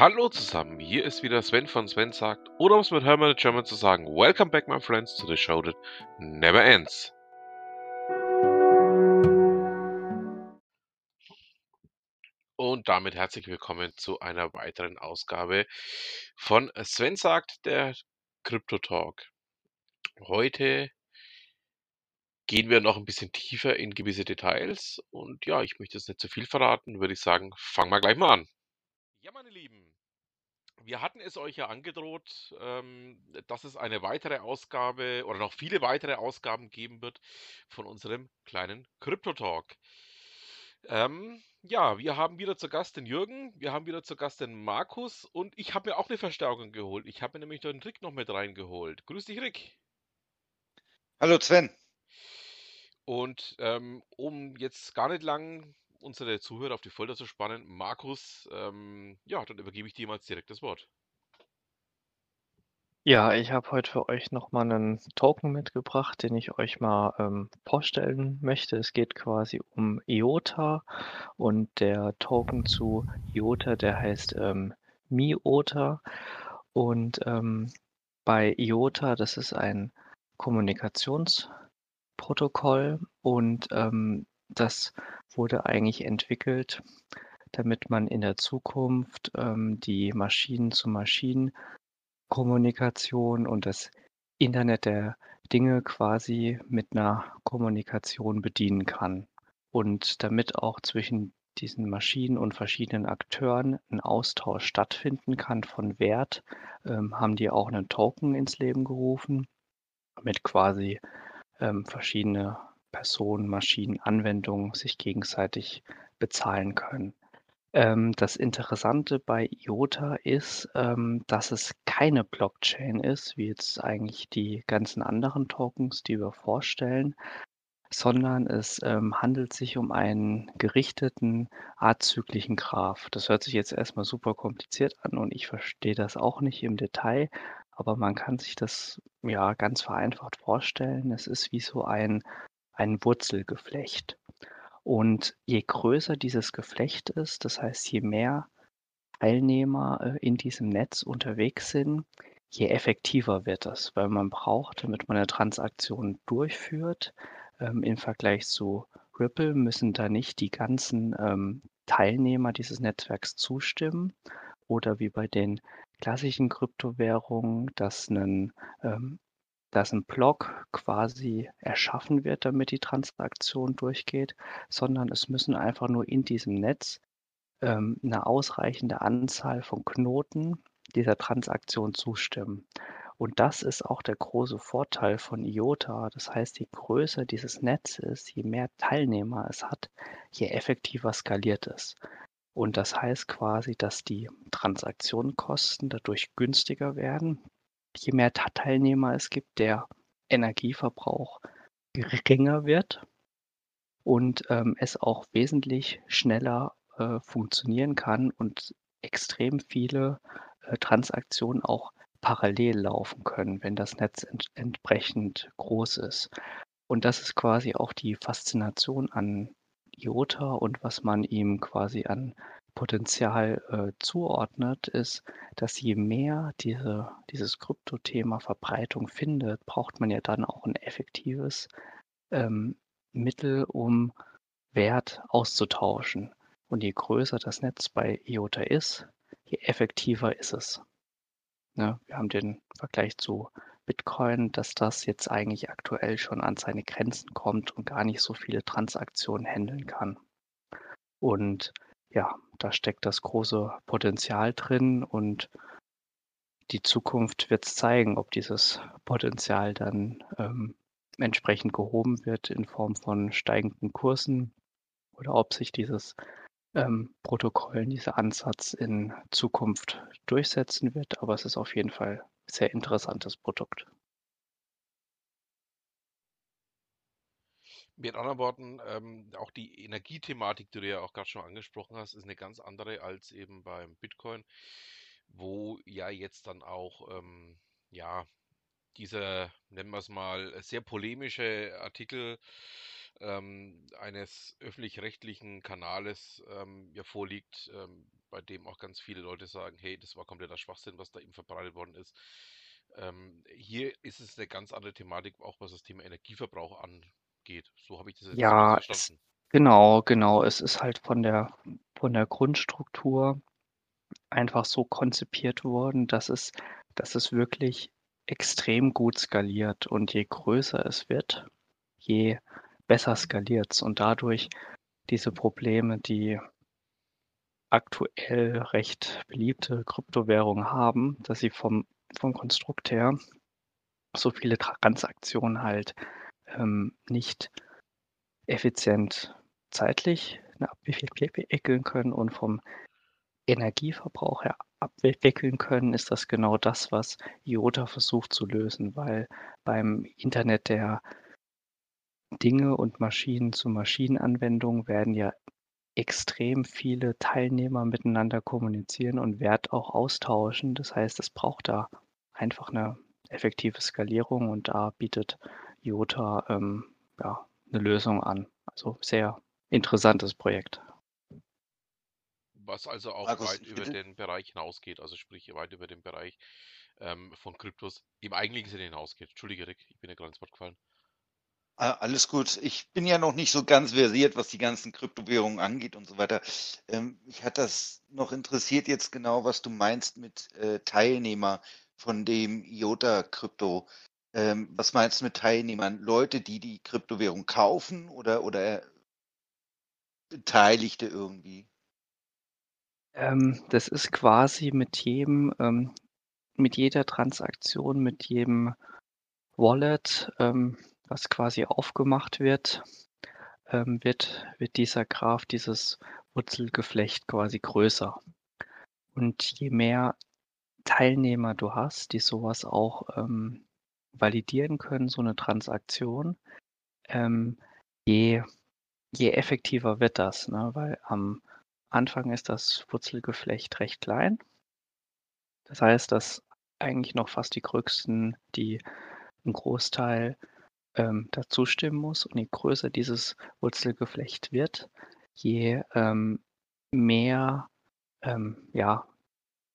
Hallo zusammen, hier ist wieder Sven von Sven sagt, oder um es mit Hermann German zu sagen, Welcome back my friends to the show that never ends. Und damit herzlich willkommen zu einer weiteren Ausgabe von Sven sagt, der Crypto Talk. Heute gehen wir noch ein bisschen tiefer in gewisse Details und ja, ich möchte jetzt nicht zu viel verraten, würde ich sagen, fangen wir gleich mal an. Ja, meine Lieben, wir hatten es euch ja angedroht, ähm, dass es eine weitere Ausgabe oder noch viele weitere Ausgaben geben wird von unserem kleinen Crypto-Talk. Ähm, ja, wir haben wieder zu Gast den Jürgen, wir haben wieder zu Gast den Markus und ich habe mir auch eine Verstärkung geholt. Ich habe mir nämlich den Rick noch mit reingeholt. Grüß dich, Rick. Hallo Sven. Und ähm, um jetzt gar nicht lang unsere Zuhörer auf die Folter zu spannen. Markus, ähm, ja, dann übergebe ich dir mal direkt das Wort. Ja, ich habe heute für euch nochmal einen Token mitgebracht, den ich euch mal ähm, vorstellen möchte. Es geht quasi um IOTA und der Token zu IOTA, der heißt ähm, MiOTA. Und ähm, bei IOTA, das ist ein Kommunikationsprotokoll und ähm, das wurde eigentlich entwickelt, damit man in der Zukunft ähm, die Maschinen-zu-Maschinen-Kommunikation und das Internet der Dinge quasi mit einer Kommunikation bedienen kann. Und damit auch zwischen diesen Maschinen und verschiedenen Akteuren ein Austausch stattfinden kann von Wert, ähm, haben die auch einen Token ins Leben gerufen, damit quasi ähm, verschiedene Personen, Maschinen, Anwendungen sich gegenseitig bezahlen können. Ähm, das Interessante bei IOTA ist, ähm, dass es keine Blockchain ist, wie jetzt eigentlich die ganzen anderen Tokens, die wir vorstellen, sondern es ähm, handelt sich um einen gerichteten azyklischen Graph. Das hört sich jetzt erstmal super kompliziert an und ich verstehe das auch nicht im Detail, aber man kann sich das ja ganz vereinfacht vorstellen. Es ist wie so ein ein Wurzelgeflecht. Und je größer dieses Geflecht ist, das heißt, je mehr Teilnehmer äh, in diesem Netz unterwegs sind, je effektiver wird das, weil man braucht, damit man eine Transaktion durchführt, ähm, im Vergleich zu Ripple müssen da nicht die ganzen ähm, Teilnehmer dieses Netzwerks zustimmen oder wie bei den klassischen Kryptowährungen, dass ein ähm, dass ein Block quasi erschaffen wird, damit die Transaktion durchgeht, sondern es müssen einfach nur in diesem Netz ähm, eine ausreichende Anzahl von Knoten dieser Transaktion zustimmen. Und das ist auch der große Vorteil von IOTA. Das heißt, je größer dieses Netz ist, je mehr Teilnehmer es hat, je effektiver skaliert es. Und das heißt quasi, dass die Transaktionenkosten dadurch günstiger werden, je mehr Teilnehmer es gibt, der Energieverbrauch geringer wird und ähm, es auch wesentlich schneller äh, funktionieren kann und extrem viele äh, Transaktionen auch parallel laufen können, wenn das Netz ent entsprechend groß ist. Und das ist quasi auch die Faszination an IOTA und was man ihm quasi an Potenzial äh, zuordnet, ist, dass je mehr diese, dieses Kryptothema Verbreitung findet, braucht man ja dann auch ein effektives ähm, Mittel, um Wert auszutauschen. Und je größer das Netz bei IOTA ist, je effektiver ist es. Ne? Wir haben den Vergleich zu Bitcoin, dass das jetzt eigentlich aktuell schon an seine Grenzen kommt und gar nicht so viele Transaktionen handeln kann. Und ja, da steckt das große Potenzial drin und die Zukunft wird es zeigen, ob dieses Potenzial dann ähm, entsprechend gehoben wird in Form von steigenden Kursen oder ob sich dieses ähm, Protokoll, dieser Ansatz in Zukunft durchsetzen wird. Aber es ist auf jeden Fall ein sehr interessantes Produkt. Mit anderen Worten, ähm, auch die Energiethematik, die du ja auch gerade schon angesprochen hast, ist eine ganz andere als eben beim Bitcoin, wo ja jetzt dann auch, ähm, ja, dieser, nennen wir es mal, sehr polemische Artikel ähm, eines öffentlich-rechtlichen Kanales ähm, ja vorliegt, ähm, bei dem auch ganz viele Leute sagen, hey, das war kompletter Schwachsinn, was da eben verbreitet worden ist. Ähm, hier ist es eine ganz andere Thematik, auch was das Thema Energieverbrauch angeht. So habe ich das jetzt Ja, zumindest es verstanden. genau, genau. Es ist halt von der von der Grundstruktur einfach so konzipiert worden, dass es dass es wirklich extrem gut skaliert und je größer es wird, je besser skaliert's und dadurch diese Probleme, die aktuell recht beliebte Kryptowährungen haben, dass sie vom vom Konstrukt her so viele Transaktionen halt, ähm, nicht effizient zeitlich, abwickeln können und vom Energieverbrauch her abwickeln können, ist das genau das, was IOTA versucht zu lösen, weil beim Internet der Dinge und Maschinen-zu-Maschinen-Anwendungen werden ja extrem viele Teilnehmer miteinander kommunizieren und Wert auch austauschen. Das heißt, es braucht da einfach eine effektive Skalierung und da bietet IOTA, ähm, ja, 'ne Lösung an. Also, sehr interessantes Projekt. Was also auch Markus, weit über den Bereich hinausgeht, also sprich weit über den Bereich ähm, von Kryptos im eigentlichen Sinne hinausgeht. Entschuldige, Rick, ich bin dir gerade ins Wort gefallen. Alles gut. Ich bin ja noch nicht so ganz versiert, was die ganzen Kryptowährungen angeht und so weiter. Ähm, mich hat das noch interessiert jetzt genau, was du meinst mit äh, Teilnehmer von dem IOTA-Krypto. Ähm, was meinst du mit Teilnehmern? Leute, die die Kryptowährung kaufen oder, oder Beteiligte irgendwie? Ähm, das ist quasi mit jedem ähm, mit jeder Transaktion, mit jedem Wallet, ähm, was quasi aufgemacht wird, ähm, wird wird dieser Graph, dieses Wurzelgeflecht quasi größer. Und je mehr Teilnehmer du hast, die so was auch, ähm, validieren können, so 'ne Transaktion, ähm, je je effektiver wird das, ne? Weil am Anfang ist das Wurzelgeflecht recht klein. Das heißt, dass eigentlich noch fast die Größten, die 'n Großteil, ähm, da zustimmen muss und je größer dieses Wurzelgeflecht wird, je, ähm, mehr, ähm, ja,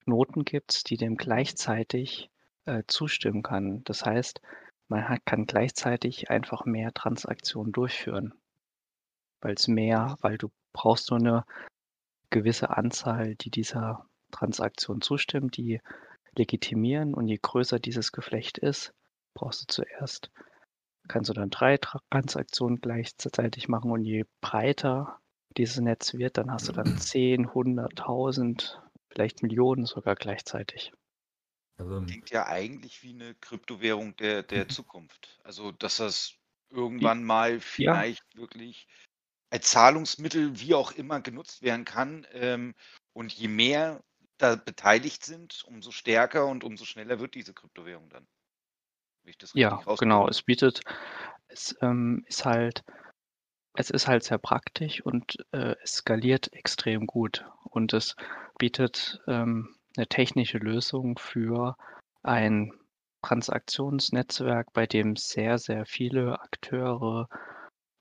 Knoten gibt's, die dem gleichzeitig, äh, zustimmen kann. Das heißt, man hat kann gleichzeitig einfach mehr Transaktionen durchführen. Weil's mehr weil du brauchst nur 'ne gewisse Anzahl, die dieser Transaktion zustimmt, die legitimieren und je größer dieses Geflecht ist, brauchst du zuerst kannst du dann 3 Transaktionen gleichzeitig machen und je breiter dieses Netz wird, dann hast du dann 10, 100, 1.000, vielleicht Millionen sogar gleichzeitig. Also, Klingt ja eigentlich wie 'ne Kryptowährung der der Mhm. Zukunft. Also, dass das irgendwann mal Ja. vielleicht wirklich als Zahlungsmittel, wie auch immer, genutzt werden kann. Ähm, und je mehr da beteiligt sind, umso stärker und umso schneller wird diese Kryptowährung dann. Ja, genau. Es bietet es, ähm, ist halt es ist halt sehr praktisch und, äh, es skaliert extrem gut. Und es bietet, ähm, 'ne technische Lösung für ein Transaktionsnetzwerk, bei dem sehr, sehr viele Akteure,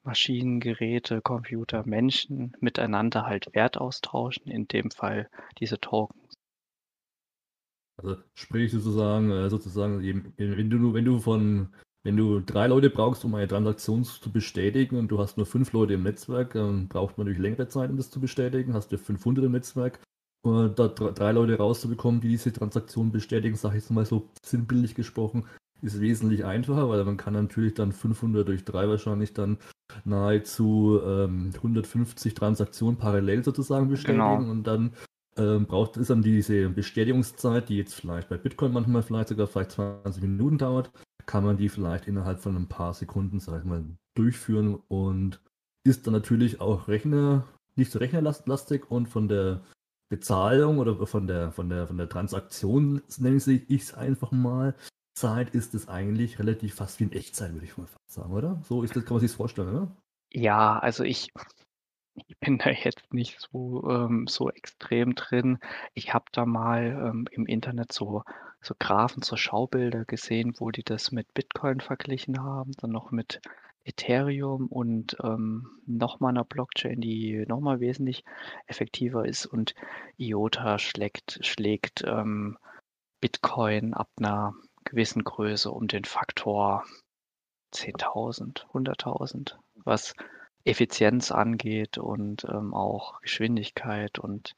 Maschinen, Geräte, Computer, Menschen miteinander halt Wert austauschen, in dem Fall diese Tokens. Also, sprich sozusagen äh, sozusagen wenn du wenn du von wenn du 3 Leute brauchst, um eine Transaktion zu bestätigen und du hast nur 5 Leute im Netzwerk, dann braucht man natürlich längere Zeit, um das zu bestätigen. Hast du 500 im Netzwerk, da 3 Leute rauszubekommen, die diese Transaktion bestätigen, sage ich jetzt mal so sinnbildlich gesprochen, ist wesentlich einfacher, weil man kann natürlich dann 500 durch 3 wahrscheinlich dann nahezu, ähm, 150 Transaktionen parallel sozusagen bestätigen Genau. und dann, ähm, braucht es dann diese Bestätigungszeit, die jetzt vielleicht bei Bitcoin manchmal vielleicht sogar vielleicht 20 Minuten dauert, kann man die vielleicht innerhalb von 'n paar Sekunden, sage ich mal, durchführen und ist dann natürlich auch Rechner nicht so rechnerlast lastig und von der Bezahlung oder von der von der von der Transaktion, nenne ich's einfach mal, Zeit ist es eigentlich relativ fast wie in Echtzeit, würde ich mal fast sagen, oder? So ist das kann man sich's vorstellen, oder? Ja, also ich ich bin da jetzt nicht so, ähm so extrem drin. Ich habe da mal, ähm, im Internet so so Graphen, so Schaubilder gesehen, wo die das mit Bitcoin verglichen haben, dann noch mit Ethereum und ähm, nochmal einer Blockchain, die nochmal wesentlich effektiver ist und IOTA schlägt, schlägt ähm, Bitcoin ab einer gewissen Größe um den Faktor 10.000, 100.000, was Effizienz angeht und ähm, auch Geschwindigkeit und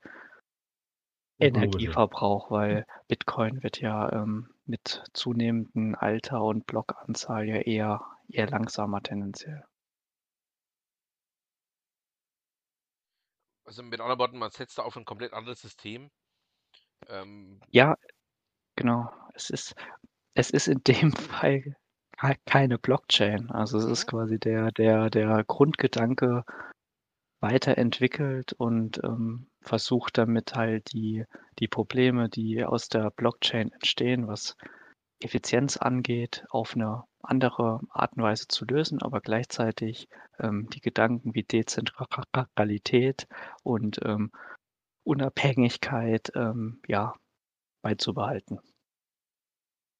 Energieverbrauch, weil Bitcoin wird ja ähm, mit zunehmendem Alter und Blockanzahl ja eher, eher langsamer tendenziell. Also mit anderen Worten, man setzt da auf ein komplett anderes System. Ähm, ja, genau. Es ist, es ist in dem Fall keine Blockchain. Also es ist mhm. quasi der, der, der Grundgedanke weiterentwickelt und ähm, versucht damit halt die, die Probleme, die aus der Blockchain entstehen, was Effizienz angeht, auf eine andere Art und Weise zu lösen, aber gleichzeitig ähm, die Gedanken wie Dezentralität und ähm, Unabhängigkeit ähm, ja, beizubehalten.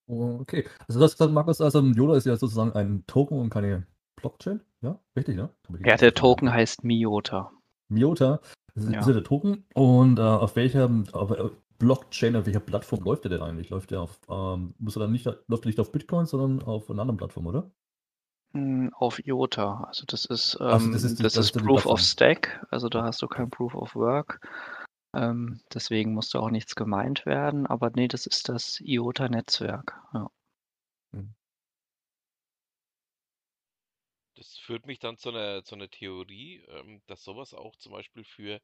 Okay, also das gesagt, Markus, also Yoda ist ja sozusagen ein Token und keine Blockchain, ja? Richtig, ne? Ja, der Token heißt Miota. Miota, das ist, ja. ist ja der Token. Und äh, auf welcher auf, äh, Blockchain, auf welcher Plattform läuft der denn eigentlich? Läuft der auf, ähm, muss er dann nicht, läuft er nicht auf Bitcoin, sondern auf einer anderen Plattform, oder? Hm, auf IOTA. Also das ist, ähm, also das ist, die, das ist Proof of Stack, also da hast du kein Proof of Work. Ähm, deswegen musste auch nichts gemeint werden, aber nee, das ist das IOTA-Netzwerk. Ja. Hm. Das führt mich dann zu einer, zu einer Theorie, ähm, dass sowas auch zum Beispiel für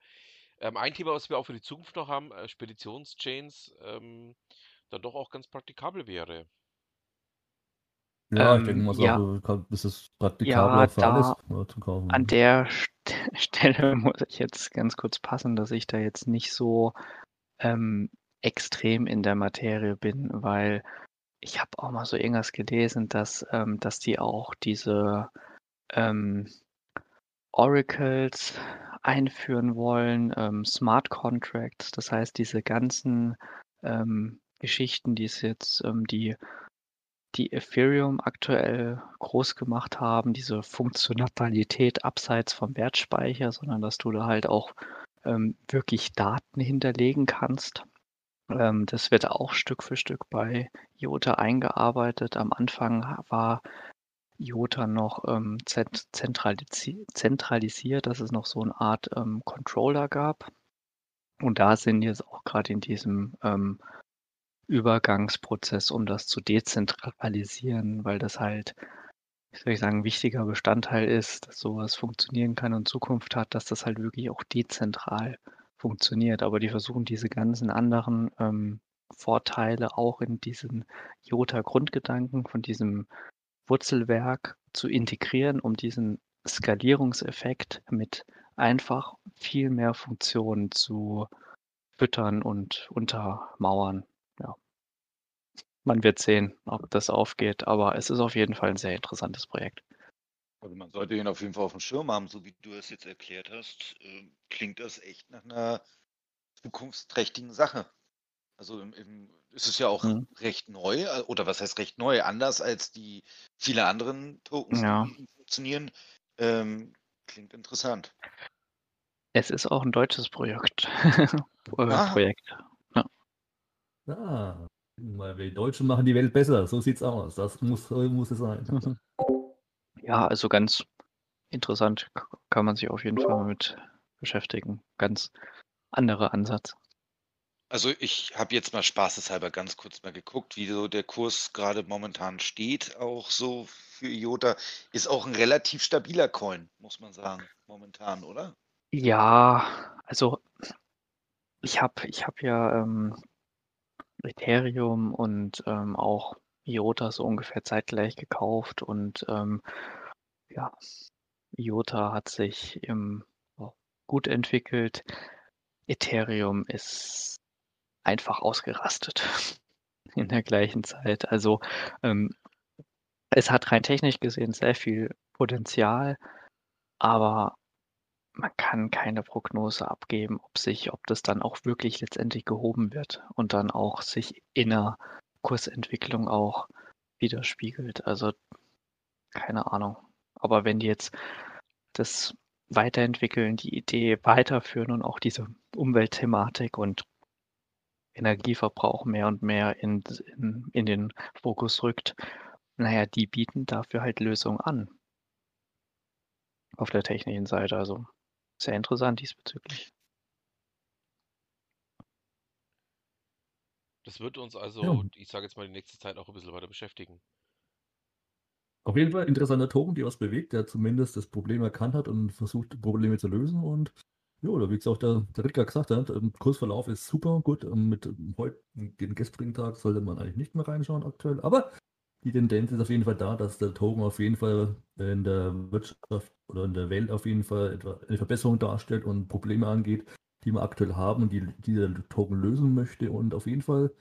ähm, ein Thema, was wir auch für die Zukunft noch haben, äh, Speditionschains, ähm, dann doch auch ganz praktikabel wäre. Ja, ich denke ähm, mal, so, ja. ist es praktikabler ja, für alles zu kaufen. An der Stelle muss ich jetzt ganz kurz passen, dass ich da jetzt nicht so ähm, extrem in der Materie bin, weil ich habe auch mal so irgendwas gelesen, dass, ähm, dass die auch diese ähm, Oracles einführen wollen, ähm, Smart Contracts, das heißt diese ganzen ähm, Geschichten, die es jetzt, ähm, die die Ethereum aktuell groß gemacht haben, diese Funktionalität abseits vom Wertspeicher, sondern dass du da halt auch ähm, wirklich Daten hinterlegen kannst. Ähm, das wird auch Stück für Stück bei IOTA eingearbeitet. Am Anfang war IOTA noch ähm, zentralisi zentralisiert, dass es noch so eine Art ähm, Controller gab. Und da sind jetzt auch gerade in diesem ähm, Übergangsprozess, um das zu dezentralisieren, weil das halt, wie soll ich sagen, ein wichtiger Bestandteil ist, dass sowas funktionieren kann und Zukunft hat, dass das halt wirklich auch dezentral funktioniert. Aber die versuchen diese ganzen anderen ähm, Vorteile auch in diesen IOTA-Grundgedanken von diesem Wurzelwerk zu integrieren, um diesen Skalierungseffekt mit einfach viel mehr Funktionen zu füttern und untermauern. Ja. Man wird sehen, ob das aufgeht, aber es ist auf jeden Fall ein sehr interessantes Projekt. Also man sollte ihn auf jeden Fall auf dem Schirm haben, so wie du es jetzt erklärt hast. Äh, klingt das echt nach einer zukunftsträchtigen Sache. Also im, im, ist es ja auch mhm. recht neu, äh, oder was heißt recht neu, anders als die viele anderen Tokens, ja. die funktionieren. Ähm, klingt interessant. Es ist auch ein deutsches Projekt. ah. Projekt. Ah, weil wir Deutschen machen die Welt besser. So sieht's aus. Das muss, muss es sein. Ja, also ganz interessant kann man sich auf jeden Fall mit beschäftigen. Ganz anderer Ansatz. Also ich habe jetzt mal spaßeshalber ganz kurz mal geguckt, wie so der Kurs gerade momentan steht, auch so für IOTA. Ist auch ein relativ stabiler Coin, muss man sagen, momentan, oder? Ja, also ich habe ich hab ja ähm, Ethereum und ähm, auch IOTA so ungefähr zeitgleich gekauft und ähm, ja, IOTA hat sich im, oh, gut entwickelt. Ethereum ist einfach ausgerastet in der gleichen Zeit. Also ähm, es hat rein technisch gesehen sehr viel Potenzial, aber man kann keine Prognose abgeben, ob sich ob das dann auch wirklich letztendlich gehoben wird und dann auch sich in der Kursentwicklung auch widerspiegelt. Also keine Ahnung. Aber wenn die jetzt das weiterentwickeln, die Idee weiterführen und auch diese Umweltthematik und Energieverbrauch mehr und mehr in, in, in den Fokus rückt, naja, die bieten dafür halt Lösungen an. Auf der technischen Seite. Also sehr interessant diesbezüglich. Das wird uns also, Ja. ich sage jetzt mal, die nächste Zeit auch ein bisschen weiter beschäftigen. Auf jeden Fall interessanter Token, der was bewegt, der zumindest das Problem erkannt hat und versucht, Probleme zu lösen. Und ja, oder wie es auch der, der Ritka gesagt hat, ähm, Kursverlauf ist super gut. Ähm, Mit ähm, heute, den gestrigen Tag sollte man eigentlich nicht mehr reinschauen aktuell. Aber die Tendenz ist auf jeden Fall da, dass der Token auf jeden Fall in der Wirtschaft oder in der Welt auf jeden Fall etwa eine Verbesserung darstellt und Probleme angeht, die wir aktuell haben und die, die der Token lösen möchte. Und auf jeden Fall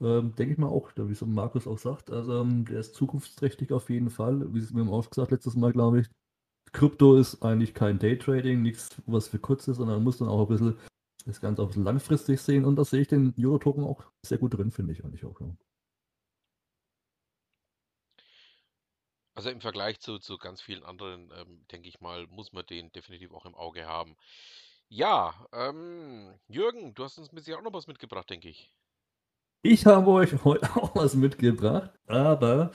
ähm, denke ich mal auch, wie es Markus auch sagt, also ähm, der ist zukunftsträchtig auf jeden Fall. Wie es mir auch gesagt letztes Mal, glaube ich. Krypto ist eigentlich kein Daytrading, nichts, was für kurz ist, sondern man muss dann auch ein bisschen das Ganze auch langfristig sehen. Und da sehe ich den Euro-Token auch sehr gut drin, finde ich eigentlich auch. Ja. Also im Vergleich zu, zu ganz vielen anderen, ähm, denke ich mal, muss man den definitiv auch im Auge haben. Ja, ähm, Jürgen, du hast uns mit sich auch noch was mitgebracht, denke ich. Ich habe euch heute auch was mitgebracht, aber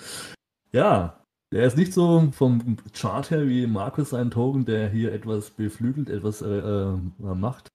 ja, der ist nicht so vom Chart her wie Markus sein Token, der hier etwas beflügelt, etwas äh, äh, macht,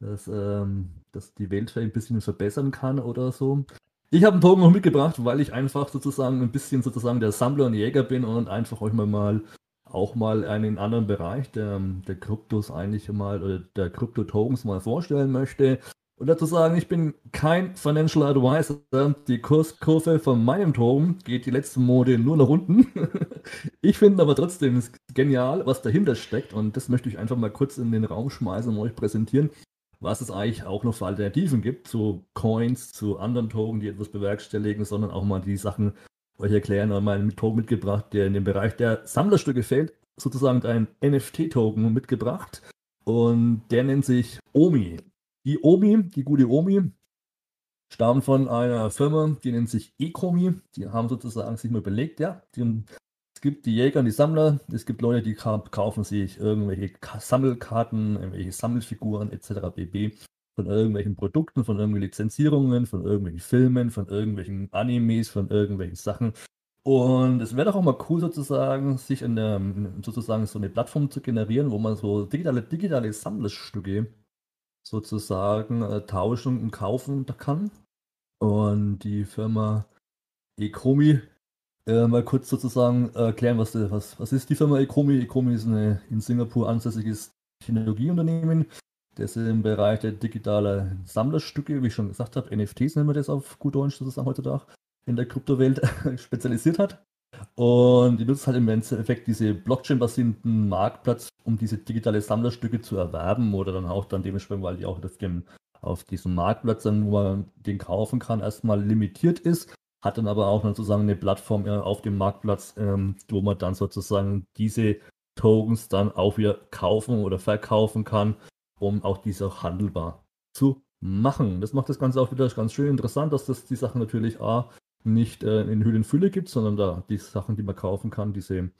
dass, ähm, dass die Welt ein bisschen verbessern kann oder so. Ich habe einen Token noch mitgebracht, weil ich einfach sozusagen ein bisschen sozusagen der Sammler und Jäger bin und einfach euch mal, mal auch mal einen anderen Bereich der, der Kryptos eigentlich mal oder der Krypto-Tokens mal vorstellen möchte. Und dazu sagen, ich bin kein Financial Advisor. Die Kurskurve von meinem Token geht die letzten Monate nur nach unten. ich finde aber trotzdem genial, was dahinter steckt. Und das möchte ich einfach mal kurz in den Raum schmeißen und euch präsentieren, was es eigentlich auch noch für Alternativen gibt zu Coins, zu anderen Token, die etwas bewerkstelligen, sondern auch mal die Sachen euch erklären und mal einen Token mitgebracht, der in dem Bereich der Sammlerstücke fällt. Sozusagen ein NFT-Token mitgebracht. Und der nennt sich OMI. Die Omi, die gute Omi, stammt von einer Firma, die nennt sich Ecomi. Die haben sozusagen sich mal überlegt, ja, die, es gibt die Jäger und die Sammler, es gibt Leute, die kaufen sich irgendwelche Sammelkarten, irgendwelche Sammelfiguren etc. bb. Von irgendwelchen Produkten, von irgendwelchen Lizenzierungen, von irgendwelchen Filmen, von irgendwelchen Animes, von irgendwelchen Sachen. Und es wäre doch auch mal cool, sozusagen, sich in der, sozusagen so eine Plattform zu generieren, wo man so digitale, digitale Sammlerstücke sozusagen äh, tauschen und kaufen kann. Und die Firma Ecomi, äh, mal kurz sozusagen erklären, was, was, was ist die Firma Ecomi? Ecomi ist eine in Singapur ansässiges Technologieunternehmen, das im Bereich der digitalen Sammlerstücke, wie ich schon gesagt habe, NFTs nennen wir das auf gut Deutsch sozusagen heutzutage, in der Kryptowelt spezialisiert hat. Und die nutzt halt im Endeffekt diese Blockchain-basierenden Marktplatz, um diese digitale Sammlerstücke zu erwerben oder dann auch dann dementsprechend, weil die auch auf, dem, auf diesem Marktplatz, dann, wo man den kaufen kann, erstmal limitiert ist, hat dann aber auch sozusagen eine Plattform auf dem Marktplatz, ähm, wo man dann sozusagen diese Tokens dann auch wieder kaufen oder verkaufen kann, um auch diese auch handelbar zu machen. Das macht das Ganze auch wieder ganz schön interessant, dass das die Sachen natürlich A, nicht äh, in Hüllenfülle gibt, sondern da die Sachen, die man kaufen kann, diese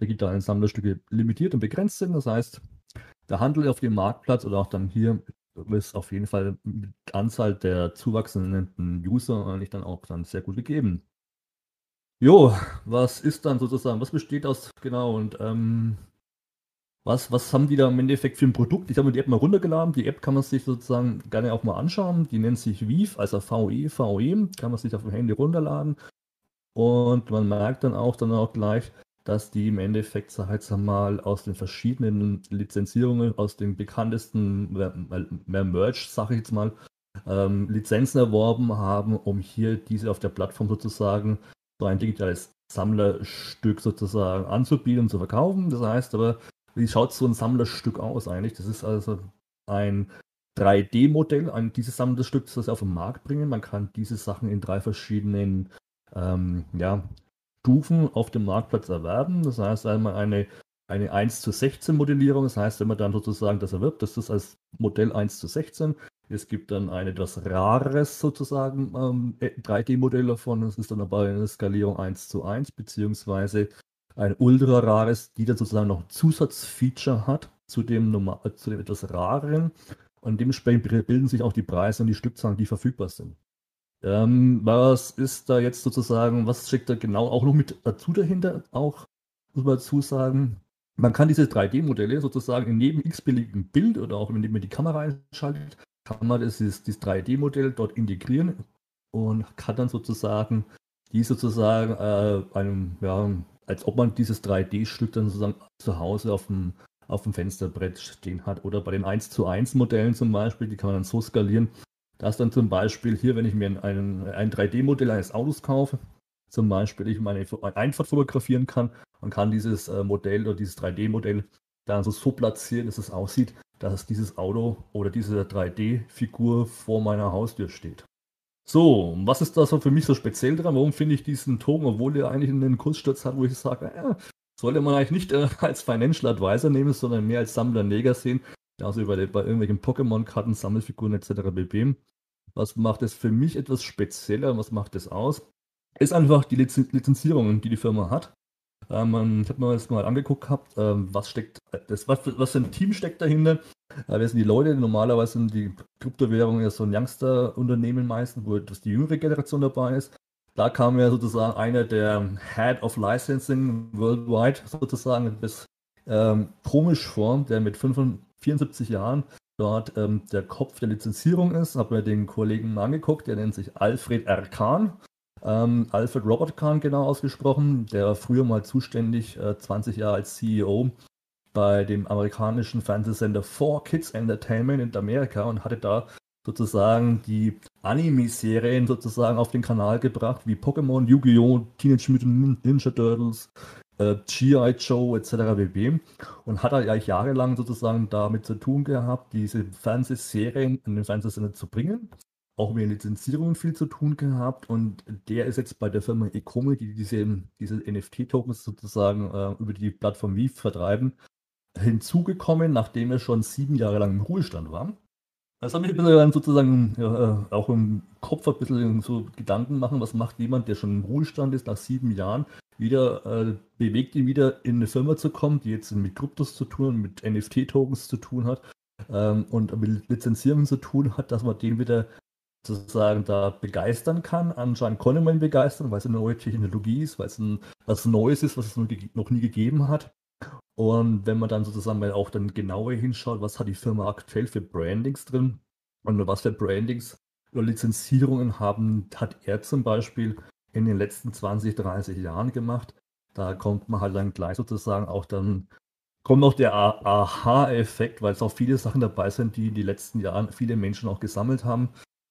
digitalen Sammlerstücke limitiert und begrenzt sind. Das heißt, der Handel auf dem Marktplatz oder auch dann hier ist auf jeden Fall mit Anzahl der zuwachsenden User eigentlich dann auch dann sehr gut gegeben. Jo, was ist dann sozusagen, was besteht aus, genau, und ähm, was, was haben die da im Endeffekt für ein Produkt? Ich habe mir die App mal runtergeladen. Die App kann man sich sozusagen gerne auch mal anschauen. Die nennt sich Vive, also VE, VE. Kann man sich auf dem Handy runterladen. Und man merkt dann auch dann auch gleich, dass die im Endeffekt, sag mal, aus den verschiedenen Lizenzierungen, aus den bekanntesten, mehr, mehr Merch, sag ich jetzt mal, ähm, Lizenzen erworben haben, um hier diese auf der Plattform sozusagen so ein digitales Sammlerstück sozusagen anzubieten und zu verkaufen. Das heißt aber, wie schaut so ein Sammlerstück aus eigentlich? Das ist also ein 3D-Modell, ein, dieses Sammlerstück, das wir auf den Markt bringen. Man kann diese Sachen in drei verschiedenen ähm, ja, Stufen auf dem Marktplatz erwerben. Das heißt einmal eine, eine 1 zu 16 Modellierung. Das heißt, wenn man dann sozusagen das erwirbt, das ist als Modell 1 zu 16. Es gibt dann ein etwas rares sozusagen ähm, 3D-Modell davon. Das ist dann aber eine Skalierung 1 zu 1, beziehungsweise ein ultra rares, die dann sozusagen noch Zusatzfeature hat zu dem, normal, zu dem etwas rareren. Und dementsprechend bilden sich auch die Preise und die Stückzahlen, die verfügbar sind. Ähm, was ist da jetzt sozusagen, was steckt da genau auch noch mit dazu dahinter? Auch, muss man dazu sagen, man kann diese 3D-Modelle sozusagen in jedem x-beliebigen Bild oder auch wenn man die Kamera einschaltet, kann man dieses, dieses 3D-Modell dort integrieren und kann dann sozusagen die sozusagen äh, einem, ja, als ob man dieses 3D-Stück dann sozusagen zu Hause auf dem, auf dem Fensterbrett stehen hat. Oder bei den 1 zu 1 Modellen zum Beispiel, die kann man dann so skalieren, dass dann zum Beispiel hier, wenn ich mir ein, ein 3D-Modell eines Autos kaufe, zum Beispiel ich meine Einfahrt fotografieren kann und kann dieses äh, Modell oder dieses 3D-Modell dann so, so platzieren, dass es aussieht, dass dieses Auto oder diese 3D-Figur vor meiner Haustür steht. So, was ist da so für mich so speziell dran? Warum finde ich diesen Token, obwohl er eigentlich einen Kurssturz hat, wo ich sage, ja, sollte man eigentlich nicht äh, als Financial Advisor nehmen, sondern mehr als Sammler-Neger sehen, also bei, bei irgendwelchen Pokémon-Karten, Sammelfiguren etc. bb. Was macht es für mich etwas spezieller? Was macht es aus? Ist einfach die Lizen Lizenzierung, die die Firma hat. Ähm, ich habe mir das mal angeguckt gehabt, ähm, was steckt, das, was, was für ein Team steckt dahinter. Äh, wer sind die Leute? Normalerweise sind die Kryptowährungen ja so ein Youngster-Unternehmen meistens, wo das die jüngere Generation dabei ist. Da kam ja sozusagen einer der Head of Licensing worldwide sozusagen das ähm, komisch vor, der mit 75, 74 Jahren dort ähm, der Kopf der Lizenzierung ist. Habe mir den Kollegen mal angeguckt, der nennt sich Alfred R. Ähm, Alfred Robert Kahn genau ausgesprochen, der früher mal zuständig, äh, 20 Jahre als CEO bei dem amerikanischen Fernsehsender 4Kids Entertainment in Amerika und hatte da sozusagen die Anime-Serien sozusagen auf den Kanal gebracht, wie Pokémon, Yu-Gi-Oh!, Teenage Mutant Ninja Turtles, äh, G.I. Joe etc. bb. Und hat er ja jahrelang sozusagen damit zu tun gehabt, diese Fernsehserien in den Fernsehsender zu bringen auch mit Lizenzierungen viel zu tun gehabt und der ist jetzt bei der Firma Ecomi, die diese, diese NFT-Tokens sozusagen äh, über die Plattform Weave vertreiben, hinzugekommen, nachdem er schon sieben Jahre lang im Ruhestand war. Das hat mich bisschen sozusagen ja, äh, auch im Kopf ein bisschen so Gedanken machen, was macht jemand, der schon im Ruhestand ist, nach sieben Jahren, wieder äh, bewegt ihn wieder in eine Firma zu kommen, die jetzt mit Kryptos zu tun, mit NFT-Tokens zu tun hat ähm, und mit Lizenzierungen zu tun hat, dass man den wieder sozusagen da begeistern kann. Anscheinend konnte man ihn begeistern, weil es eine neue Technologie ist, weil es ein, was Neues ist, was es noch nie gegeben hat. Und wenn man dann sozusagen auch dann genauer hinschaut, was hat die Firma aktuell für Brandings drin und was für Brandings oder Lizenzierungen haben, hat er zum Beispiel in den letzten 20, 30 Jahren gemacht. Da kommt man halt dann gleich sozusagen auch dann, kommt noch der Aha-Effekt, weil es auch viele Sachen dabei sind, die in den letzten Jahren viele Menschen auch gesammelt haben.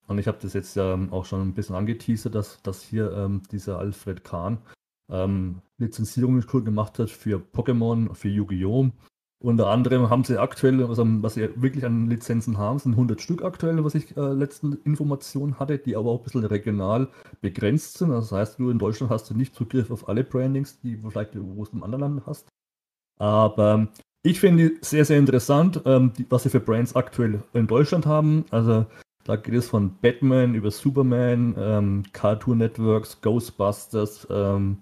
Und ich habe das jetzt ähm, auch schon ein bisschen angeteasert, dass, dass hier ähm, dieser Alfred Kahn ähm, Lizenzierungen gemacht hat für Pokémon, für Yu-Gi-Oh! Unter anderem haben sie aktuell, also was sie wirklich an Lizenzen haben, sind 100 Stück aktuell, was ich äh, letzten Informationen hatte, die aber auch ein bisschen regional begrenzt sind. Das heißt, du in Deutschland hast du nicht Zugriff auf alle Brandings, die du vielleicht wo es im anderen Land hast. Aber ich finde sehr, sehr interessant, ähm, die, was sie für Brands aktuell in Deutschland haben. Also da geht es von Batman über Superman, ähm, Cartoon Networks, Ghostbusters, ähm,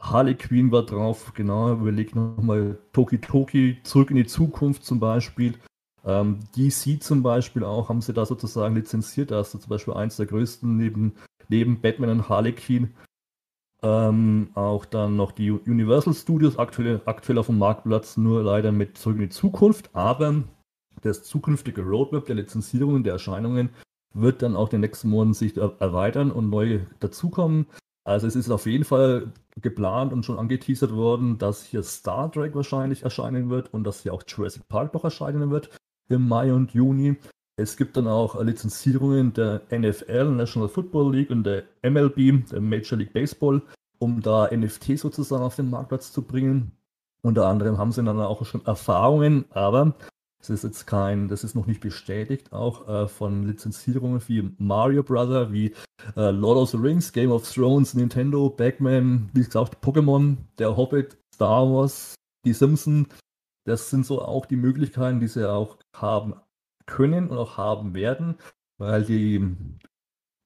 Harley Quinn war drauf, genau, überlegt nochmal Toki Toki, zurück in die Zukunft zum Beispiel. Ähm, DC zum Beispiel auch, haben sie da sozusagen lizenziert, da ist zum Beispiel eins der größten neben, neben Batman und Harley Quinn. Ähm, auch dann noch die Universal Studios, aktuell, aktuell auf dem Marktplatz, nur leider mit zurück in die Zukunft, aber das zukünftige Roadmap der Lizenzierungen der Erscheinungen wird dann auch in den nächsten Monaten sich erweitern und neu dazukommen. Also es ist auf jeden Fall geplant und schon angeteasert worden, dass hier Star Trek wahrscheinlich erscheinen wird und dass hier auch Jurassic Park noch erscheinen wird im Mai und Juni. Es gibt dann auch Lizenzierungen der NFL, National Football League und der MLB, der Major League Baseball, um da NFT sozusagen auf den Marktplatz zu bringen. Unter anderem haben sie dann auch schon Erfahrungen, aber das ist jetzt kein, das ist noch nicht bestätigt, auch äh, von Lizenzierungen wie Mario Brother, wie äh, Lord of the Rings, Game of Thrones, Nintendo, Batman, wie gesagt, Pokémon, der Hobbit, Star Wars, die Simpsons. Das sind so auch die Möglichkeiten, die sie auch haben können und auch haben werden, weil die,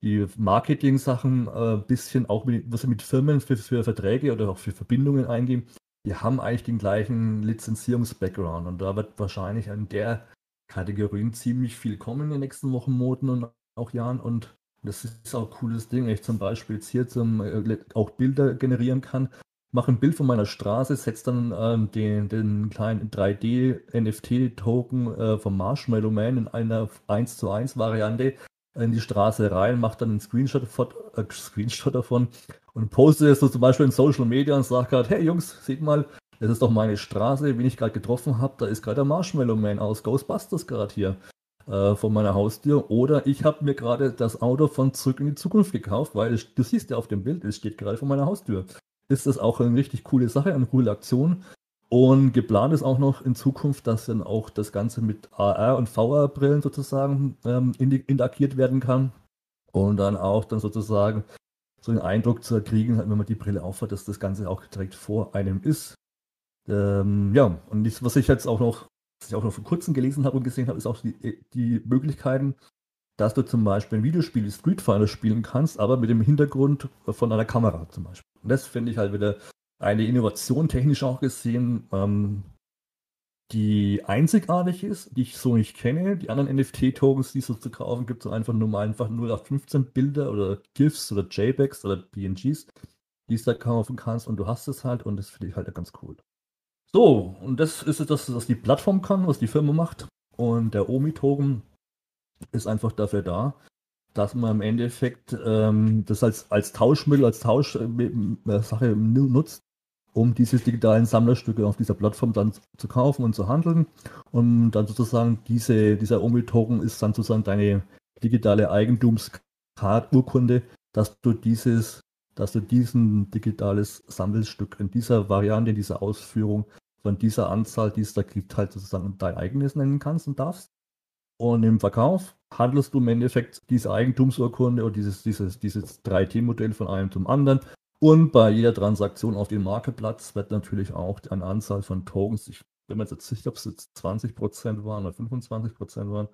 die Marketing-Sachen ein äh, bisschen auch mit, was sie mit Firmen für, für Verträge oder auch für Verbindungen eingeben, die haben eigentlich den gleichen Lizenzierungs-Background und da wird wahrscheinlich in der Kategorien ziemlich viel kommen in den nächsten Wochen, Monaten und auch Jahren und das ist auch ein cooles Ding. Ich zum Beispiel jetzt hier zum, äh, auch Bilder generieren kann. Mache ein Bild von meiner Straße, setze dann ähm, den, den kleinen 3D-NFT-Token äh, vom Marshmallow Man in einer 1 zu 1 Variante in die Straße rein, mache dann einen Screenshot, äh, Screenshot davon und poste es so zum Beispiel in Social Media und sage gerade, hey Jungs, seht mal, das ist doch meine Straße, wen ich gerade getroffen habe, da ist gerade der Marshmallow Man aus Ghostbusters gerade hier äh, von meiner Haustür. Oder ich habe mir gerade das Auto von Zurück in die Zukunft gekauft, weil du siehst ja auf dem Bild, es steht gerade vor meiner Haustür. Ist das auch eine richtig coole Sache, eine coole Aktion. Und geplant ist auch noch in Zukunft, dass dann auch das Ganze mit AR- und VR-Brillen sozusagen ähm, interagiert werden kann. Und dann auch dann sozusagen so einen Eindruck zu kriegen, wenn man die Brille aufhat, dass das Ganze auch direkt vor einem ist. Ähm, ja, und das, was ich jetzt auch noch was ich auch noch vor kurzem gelesen habe und gesehen habe, ist auch die, äh, die Möglichkeiten, dass du zum Beispiel ein Videospiel wie Street Fighter spielen kannst, aber mit dem Hintergrund von einer Kamera zum Beispiel. Und das finde ich halt wieder eine Innovation technisch auch gesehen, ähm, die einzigartig ist, die ich so nicht kenne. Die anderen NFT-Tokens, die es so zu kaufen gibt, so einfach nur mal einfach 0815 Bilder oder GIFs oder JPEGs oder PNGs, die es da kaufen kannst und du hast es halt und das finde ich halt ganz cool. So, und das ist das, was die Plattform kann, was die Firma macht. Und der Omi-Token ist einfach dafür da, dass man im Endeffekt ähm, das als, als Tauschmittel, als Tauschsache äh, nutzt, um diese digitalen Sammlerstücke auf dieser Plattform dann zu kaufen und zu handeln. Und dann sozusagen diese, dieser Omi-Token ist dann sozusagen deine digitale Eigentumscard-Urkunde, dass du dieses dass du diesen digitales Sammelstück in dieser Variante, in dieser Ausführung von dieser Anzahl, die es da gibt, halt sozusagen dein eigenes nennen kannst und darfst. Und im Verkauf handelst du im Endeffekt diese Eigentumsurkunde oder dieses, dieses, dieses 3T-Modell von einem zum anderen. Und bei jeder Transaktion auf dem Marktplatz wird natürlich auch eine Anzahl von Tokens, ich bin mir jetzt sicher, ob es jetzt 20% waren oder 25% waren,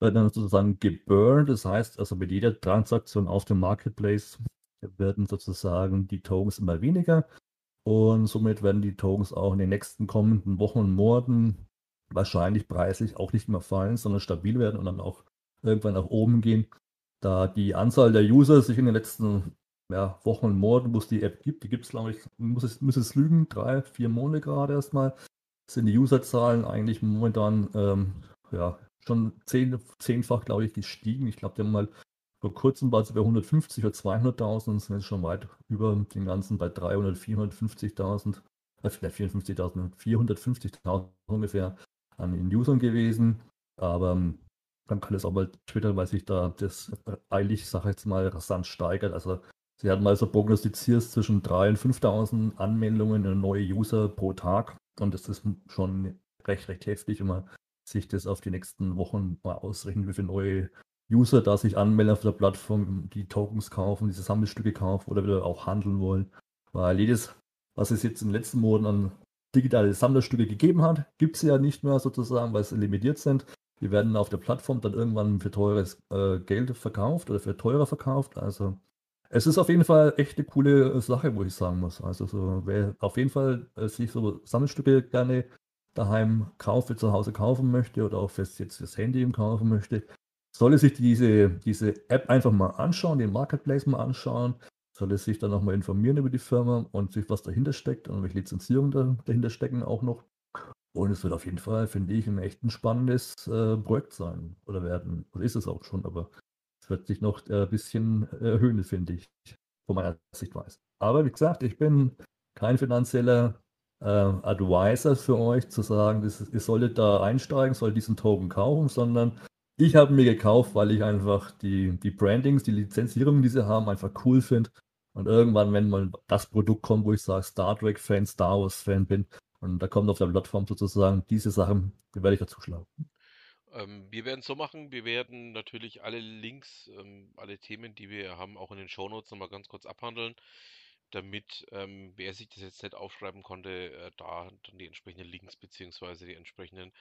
wird dann sozusagen geburnt. Das heißt, also mit jeder Transaktion auf dem Marketplace werden sozusagen die Tokens immer weniger und somit werden die Tokens auch in den nächsten kommenden Wochen und Monaten wahrscheinlich preislich auch nicht mehr fallen, sondern stabil werden und dann auch irgendwann nach oben gehen, da die Anzahl der User sich in den letzten ja, Wochen und Monaten, wo es die App gibt, die gibt es, glaube ich, muss es, muss es lügen, drei, vier Monate gerade erstmal, sind die Userzahlen eigentlich momentan ähm, ja, schon zehn, zehnfach, glaube ich, gestiegen. Ich glaube, die haben mal vor kurzem bei 150 oder 200.000 und sind jetzt schon weit über den ganzen bei 300, 450.000, äh, 54.000, 450.000 ungefähr an den Usern gewesen. Aber ähm, dann kann es auch mal Twitter, weil sich da das eilig, sag ich jetzt mal, rasant steigert. Also sie hatten mal so prognostiziert zwischen 3.000 und 5.000 Anmeldungen neue User pro Tag. Und das ist schon recht, recht heftig, wenn man sich das auf die nächsten Wochen mal ausrechnet, wie viele neue User da sich anmelden auf der Plattform, die Tokens kaufen, diese Sammelstücke kaufen oder wieder auch handeln wollen. Weil jedes, was es jetzt in den letzten Monaten an digitale Sammlerstücke gegeben hat, gibt es ja nicht mehr sozusagen, weil sie limitiert sind. Die werden auf der Plattform dann irgendwann für teures äh, Geld verkauft oder für teurer verkauft. Also es ist auf jeden Fall echt eine coole Sache, wo ich sagen muss. Also so, wer auf jeden Fall äh, sich so Sammelstücke gerne daheim kauft, zu Hause kaufen möchte oder auch fürs, jetzt fürs Handy kaufen möchte, solle sich diese, diese App einfach mal anschauen, den Marketplace mal anschauen, solle sich dann nochmal informieren über die Firma und sich was dahinter steckt und welche Lizenzierungen da, dahinter stecken auch noch. Und es wird auf jeden Fall, finde ich, ein echt ein spannendes äh, Projekt sein oder werden. Oder ist es auch schon, aber wird sich noch äh, ein bisschen erhöhen, finde ich, von meiner Sichtweise. Aber wie gesagt, ich bin kein finanzieller äh, Advisor für euch, zu sagen, das, ihr solltet da einsteigen, solltet diesen Token kaufen, sondern ich habe mir gekauft, weil ich einfach die, die Brandings, die Lizenzierungen, die sie haben, einfach cool finde. Und irgendwann, wenn mal das Produkt kommt, wo ich sage, Star Trek-Fan, Star Wars-Fan bin, und da kommt auf der Plattform sozusagen diese Sachen, die werde ich dazu schlagen. Ähm, wir werden es so machen, wir werden natürlich alle Links, ähm, alle Themen, die wir haben, auch in den Shownotes nochmal ganz kurz abhandeln, damit ähm, wer sich das jetzt nicht aufschreiben konnte, äh, da dann die entsprechenden Links beziehungsweise die entsprechenden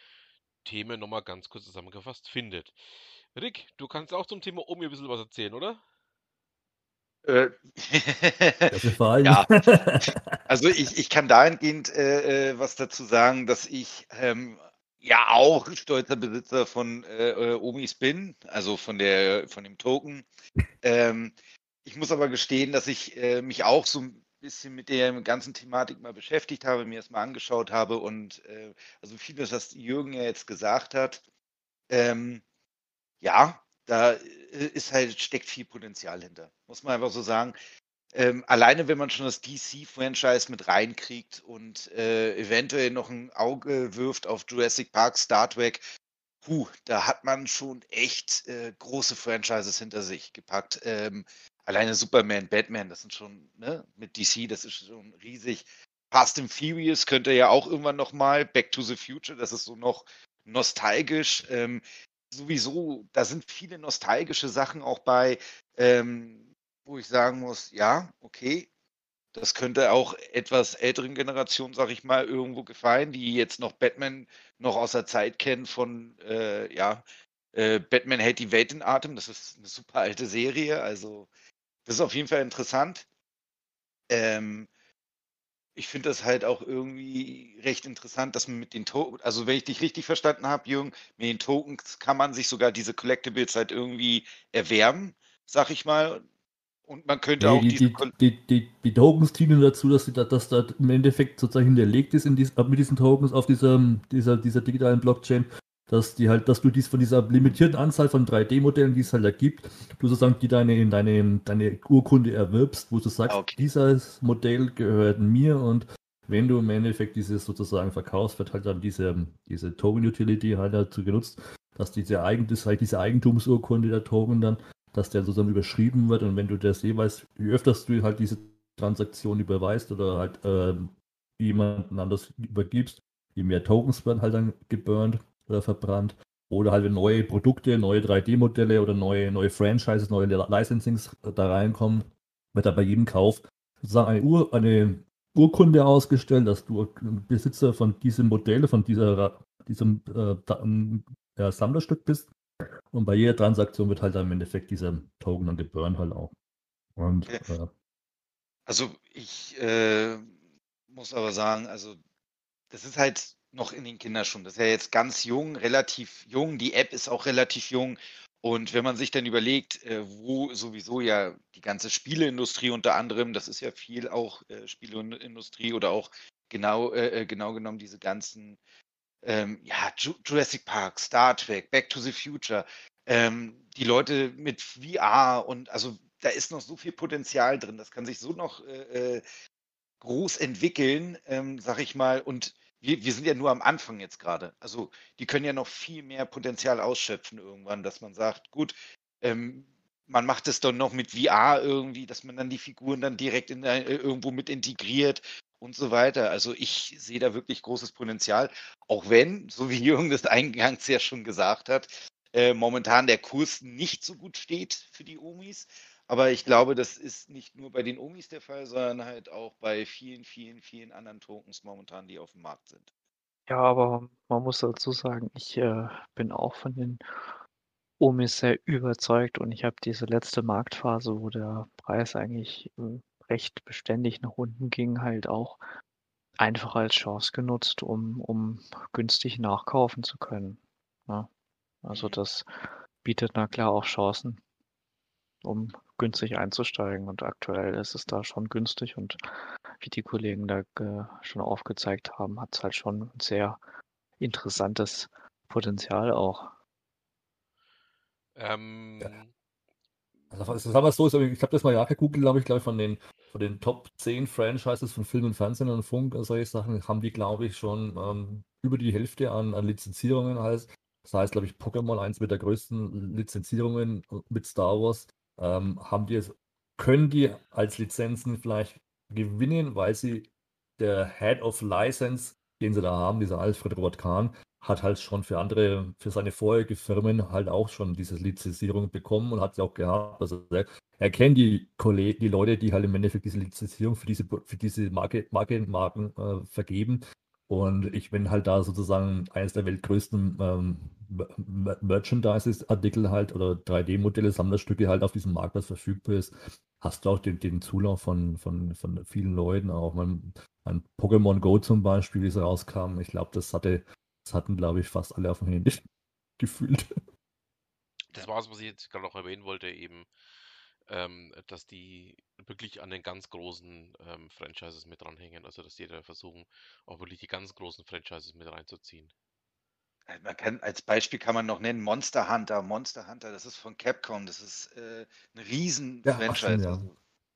Themen nochmal ganz kurz zusammengefasst findet. Rick, du kannst auch zum Thema Omi ein bisschen was erzählen, oder? Äh, ja, also ich, ich kann dahingehend äh, äh, was dazu sagen, dass ich ähm, ja auch stolzer Besitzer von äh, äh, Omis bin, also von der von dem Token. Ähm, ich muss aber gestehen, dass ich äh, mich auch so ein bisschen mit der ganzen Thematik mal beschäftigt habe, mir das mal angeschaut habe und äh, also vieles, was Jürgen ja jetzt gesagt hat, ähm, ja, da äh, ist halt, steckt viel Potenzial hinter. Muss man einfach so sagen. Ähm, alleine wenn man schon das DC-Franchise mit reinkriegt und äh, eventuell noch ein Auge wirft auf Jurassic Park, Star Trek, puh, da hat man schon echt äh, große Franchises hinter sich gepackt. Ähm, alleine Superman, Batman, das sind schon, ne, mit DC, das ist schon riesig. Fast and Furious könnte ja auch irgendwann nochmal, Back to the Future, das ist so noch nostalgisch. Ähm, sowieso, da sind viele nostalgische Sachen auch bei, ähm, wo ich sagen muss, ja, okay, das könnte auch etwas älteren Generationen, sag ich mal, irgendwo gefallen, die jetzt noch Batman noch aus der Zeit kennen von, äh, ja, äh, Batman hält die Welt in Atem. Das ist eine super alte Serie, also das ist auf jeden Fall interessant. Ähm, ich finde das halt auch irgendwie recht interessant, dass man mit den Tokens, also wenn ich dich richtig verstanden habe, Jürgen, mit den Tokens kann man sich sogar diese Collectibles halt irgendwie erwärmen, sag ich mal. Und man könnte Nee, auch die, die, die, die, die Tokens dienen dazu, dass, sie da, dass da im Endeffekt sozusagen hinterlegt ist in dies, mit diesen Tokens auf dieser, dieser, dieser digitalen Blockchain, dass die halt, dass du dies von dieser limitierten Anzahl von 3D-Modellen, die es halt da gibt, du sozusagen die deine, deine, deine Urkunde erwirbst, wo du sagst, okay. dieses Modell gehört mir und wenn du im Endeffekt dieses sozusagen verkaufst, wird halt dann diese, diese Token-Utility halt dazu genutzt, dass diese, Eigen, das halt diese Eigentumsurkunde der Token dann dass der sozusagen überschrieben wird und wenn du das jeweils, je öfters du halt diese Transaktion überweist oder halt ähm, jemanden anders übergibst, je mehr Tokens werden halt dann geburnt oder verbrannt. Oder halt wenn neue Produkte, neue 3D-Modelle oder neue, neue Franchises, neue Licensings da reinkommen, wird da bei jedem Kauf sozusagen eine, Ur, eine Urkunde ausgestellt, dass du Besitzer von diesem Modell, von dieser, diesem äh, Sammlerstück bist. Und bei jeder Transaktion wird halt dann im Endeffekt dieser Token dann geburnt halt auch. Und äh, Also ich äh, muss aber sagen, also das ist halt noch in den Kinderschuhen. Das ist ja jetzt ganz jung, relativ jung. Die App ist auch relativ jung. Und wenn man sich dann überlegt, äh, wo sowieso ja die ganze Spieleindustrie unter anderem, das ist ja viel auch äh, Spieleindustrie oder auch genau, äh, genau genommen diese ganzen, ähm, ja, Ju Jurassic Park, Star Trek, Back to the Future, ähm, die Leute mit VR und also da ist noch so viel Potenzial drin. Das kann sich so noch äh, äh, groß entwickeln, ähm, sag ich mal. Und wir, wir sind ja nur am Anfang jetzt gerade. Also die können ja noch viel mehr Potenzial ausschöpfen irgendwann, dass man sagt, gut, ähm, man macht es dann noch mit VR irgendwie, dass man dann die Figuren dann direkt in, äh, irgendwo mit integriert und so weiter. Also ich sehe da wirklich großes Potenzial, auch wenn, so wie Jürgen das eingangs ja schon gesagt hat, äh, momentan der Kurs nicht so gut steht für die Omis. Aber ich glaube, das ist nicht nur bei den Omis der Fall, sondern halt auch bei vielen, vielen, vielen anderen Tokens momentan, die auf dem Markt sind. Ja, aber man muss dazu sagen, ich äh, bin auch von den Omis sehr überzeugt und ich habe diese letzte Marktphase, wo der Preis eigentlich äh, recht beständig nach unten ging, halt auch einfach als Chance genutzt, um, um günstig nachkaufen zu können. Ja. Also Mhm. das bietet na klar auch Chancen, um günstig einzusteigen. Und aktuell ist es da schon günstig und wie die Kollegen da schon aufgezeigt haben, hat es halt schon ein sehr interessantes Potenzial auch. Ähm, also das haben wir so, ich habe das mal ja gegoogelt, glaube ich, glaube ich, von den, von den Top 10 Franchises von Film und Fernsehen und Funk und solche Sachen haben die, glaube ich, schon ähm, über die Hälfte an, an Lizenzierungen heißt. Das heißt, glaube ich, Pokémon, eins mit der größten Lizenzierungen mit Star Wars, ähm, haben die es, können die als Lizenzen vielleicht gewinnen, weil sie der Head of License, den sie da haben, dieser Alfred Robert Kahn, hat halt schon für andere, für seine vorherige Firmen halt auch schon diese Lizenzierung bekommen und hat sie auch gehabt. Also er, er kennt die Kollegen, die Leute, die halt im Endeffekt diese Lizenzierung für diese, für diese Marke, Marke, Marken äh, vergeben. Und ich bin halt da sozusagen eines der weltgrößten ähm, Merchandise-Artikel halt oder 3D-Modelle, Sammlerstücke halt auf diesem Marktplatz verfügbar ist, hast du auch den, den Zulauf von, von, von vielen Leuten, auch mein, mein Pokémon Go zum Beispiel, wie es rauskam. Ich glaube, das hatte, das hatten, glaube ich, fast alle auf dem Handy gefühlt. Das war es, was ich jetzt gerade noch erwähnen wollte, eben, ähm, dass die wirklich an den ganz großen ähm, Franchises mit dranhängen. Also dass die da versuchen, auch wirklich die ganz großen Franchises mit reinzuziehen. Äh, man kann, als Beispiel kann man noch nennen Monster Hunter. Monster Hunter, das ist von Capcom. Das ist äh, ein riesen Ja,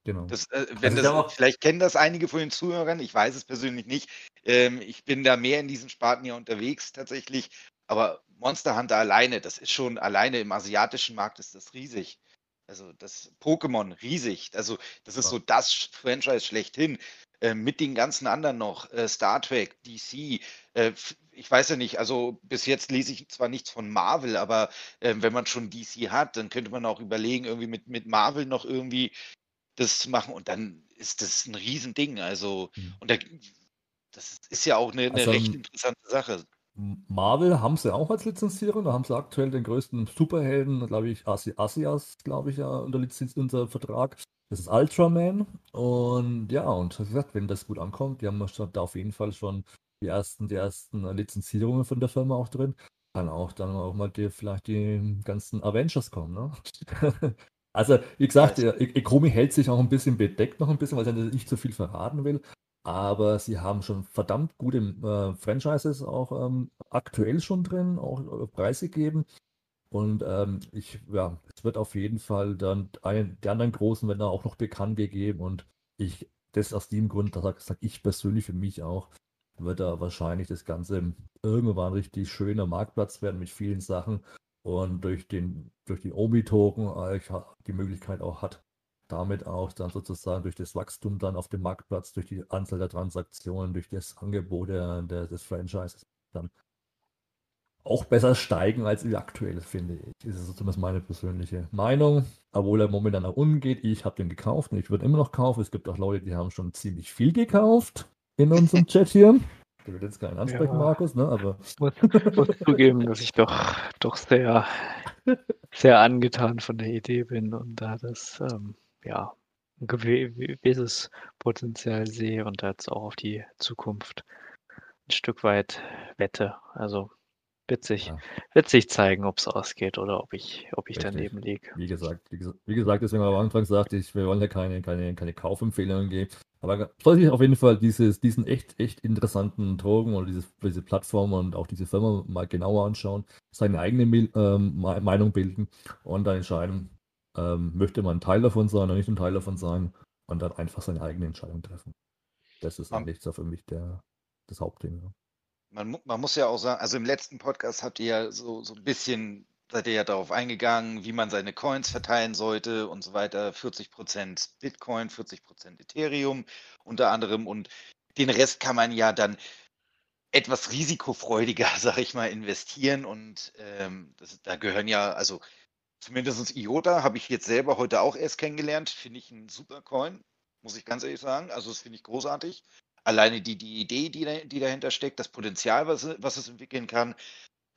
Also, Genau. das, äh, Also wenn ich das, auch, vielleicht kennen das einige von den Zuhörern, ich weiß es persönlich nicht. Ähm, ich bin da mehr in diesen Sparten ja unterwegs tatsächlich. Aber Monster Hunter alleine, das ist schon alleine im asiatischen Markt ist das riesig. Also das Pokémon riesig. Also das ist ja, so das Franchise schlechthin. Äh, mit den ganzen anderen noch, äh, Star Trek, DC. Äh, ich weiß ja nicht, also bis jetzt lese ich zwar nichts von Marvel, aber ähm, wenn man schon DC hat, dann könnte man auch überlegen, irgendwie mit, mit Marvel noch irgendwie das zu machen und dann ist das ein Riesending. Also, hm. und da, das ist ja auch eine, eine Also recht ähm, interessante Sache. Marvel haben sie auch als Lizenzierung. Da haben sie aktuell den größten Superhelden, glaube ich, Asi Asias, glaube ich, ja, unter Lizenz, unter Vertrag. Das ist Ultraman. Und ja, und wie gesagt, wenn das gut ankommt, die haben da auf jeden Fall schon die ersten, die ersten Lizenzierungen von der Firma auch drin. Kann auch dann auch mal die, vielleicht die ganzen Avengers kommen, ne? Also, wie gesagt, Weiß. der I- Ikumi hält sich auch ein bisschen bedeckt noch ein bisschen, weil er nicht so viel verraten will. Aber sie haben schon verdammt gute äh, Franchises auch ähm, aktuell schon drin, auch äh, preisgegeben. Und ähm, ich, ja, es wird auf jeden Fall dann ein, die anderen Großen werden da auch noch bekannt gegeben. Und ich, das aus dem Grund, da sage sag ich persönlich für mich auch, wird da wahrscheinlich das Ganze irgendwann richtig schöner Marktplatz werden mit vielen Sachen. Und durch den, durch die Omi-Token äh, die Möglichkeit auch hat, damit auch dann sozusagen durch das Wachstum dann auf dem Marktplatz, durch die Anzahl der Transaktionen, durch das Angebot der, der, des Franchises dann auch besser steigen als wie aktuell, finde ich. Das ist zumindest meine persönliche Meinung. Obwohl er momentan nach unten geht. Ich habe den gekauft und ich würde immer noch kaufen. Es gibt auch Leute, die haben schon ziemlich viel gekauft in unserem Chat hier. Der wird jetzt keinen ansprechen, Ja. Markus, ne? Aber muss, muss zugeben, dass ich doch, doch sehr, sehr angetan von der Idee bin und da das, ähm, ja, ein gewi- gewisses Potenzial sehe und da jetzt auch auf die Zukunft ein Stück weit wette. Also wird sich, ja, wird sich zeigen, ob es ausgeht oder ob ich, ob ich richtig. daneben liege. Wie gesagt, wie gesagt, gesagt, deswegen am Anfang sagte ich, wir wollen ja keine, keine, keine Kaufempfehlungen geben. Aber soll sich auf jeden Fall dieses, diesen echt, echt interessanten Drogen oder dieses, diese Plattform und auch diese Firma mal genauer anschauen, seine eigene ähm, Me- Meinung bilden und dann entscheiden, ähm, möchte man Teil davon sein oder nicht ein Teil davon sein und dann einfach seine eigene Entscheidung treffen. Das ist Man, eigentlich so für mich der, das Hauptding. Ja. man, man muss ja auch sagen, also im letzten Podcast habt ihr ja so, so ein bisschen, seid ihr ja darauf eingegangen, wie man seine Coins verteilen sollte und so weiter. 40% Bitcoin, 40% Ethereum unter anderem und den Rest kann man ja dann etwas risikofreudiger, sag ich mal, investieren und ähm, das, da gehören ja, also zumindest IOTA habe ich jetzt selber heute auch erst kennengelernt, finde ich ein super Coin, muss ich ganz ehrlich sagen. Also das finde ich großartig. Alleine die, die Idee, die, die dahinter steckt, das Potenzial, was, was es entwickeln kann,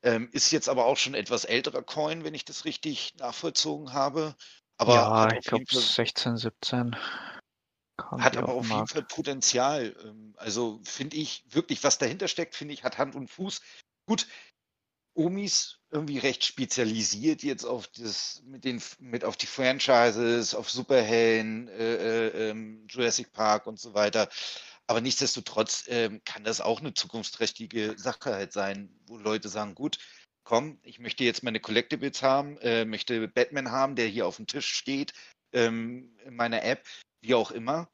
ähm, ist jetzt aber auch schon etwas älterer Coin, wenn ich das richtig nachvollzogen habe. Aber Ja, ich glaube jeden Fall 16, 17 kam hat aber auf den auf jeden. Fall Potenzial. Ähm, Also finde ich wirklich, was dahinter steckt, finde ich, hat Hand und Fuß. Gut, Omis irgendwie recht spezialisiert jetzt auf das, mit den, mit auf die Franchises, auf Superhelden, äh, äh, ähm, Jurassic Park und so weiter. Aber nichtsdestotrotz ähm, kann das auch eine zukunftsträchtige Sache halt sein, wo Leute sagen, gut, komm, ich möchte jetzt meine Collectibles haben, äh, möchte Batman haben, der hier auf dem Tisch steht, ähm, in meiner App, wie auch immer.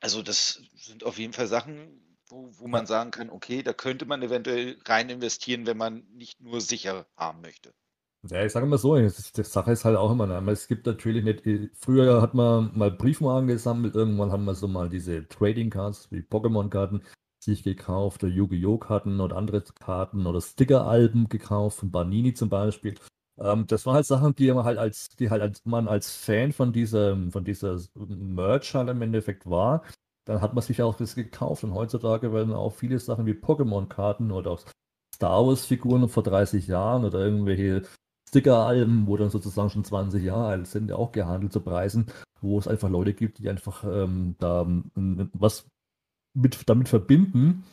Also das sind auf jeden Fall Sachen, wo, wo man sagen kann, okay, da könnte man eventuell rein investieren, wenn man nicht nur sicher haben möchte. Ja, ich sage mal so, die Sache ist halt auch immer, ne, es gibt natürlich nicht, äh, früher hat man mal Briefmarken gesammelt, irgendwann haben wir so mal diese Trading Cards wie Pokémon-Karten sich gekauft oder Yu-Gi-Oh! Karten oder andere Karten oder Sticker-Alben gekauft, von Banini zum Beispiel. Ähm, das waren halt Sachen, die man halt als, die halt als man als Fan von dieser, von dieser Merch halt im Endeffekt war, dann hat man sich auch das gekauft. Und heutzutage werden auch viele Sachen wie Pokémon-Karten oder auch Star Wars-Figuren vor 30 Jahren oder irgendwelche Sticker-Alben, wo dann sozusagen schon 20 Jahre alt sind, ja auch gehandelt zu Preisen, wo es einfach Leute gibt, die einfach ähm, da ähm, was mit, damit verbinden.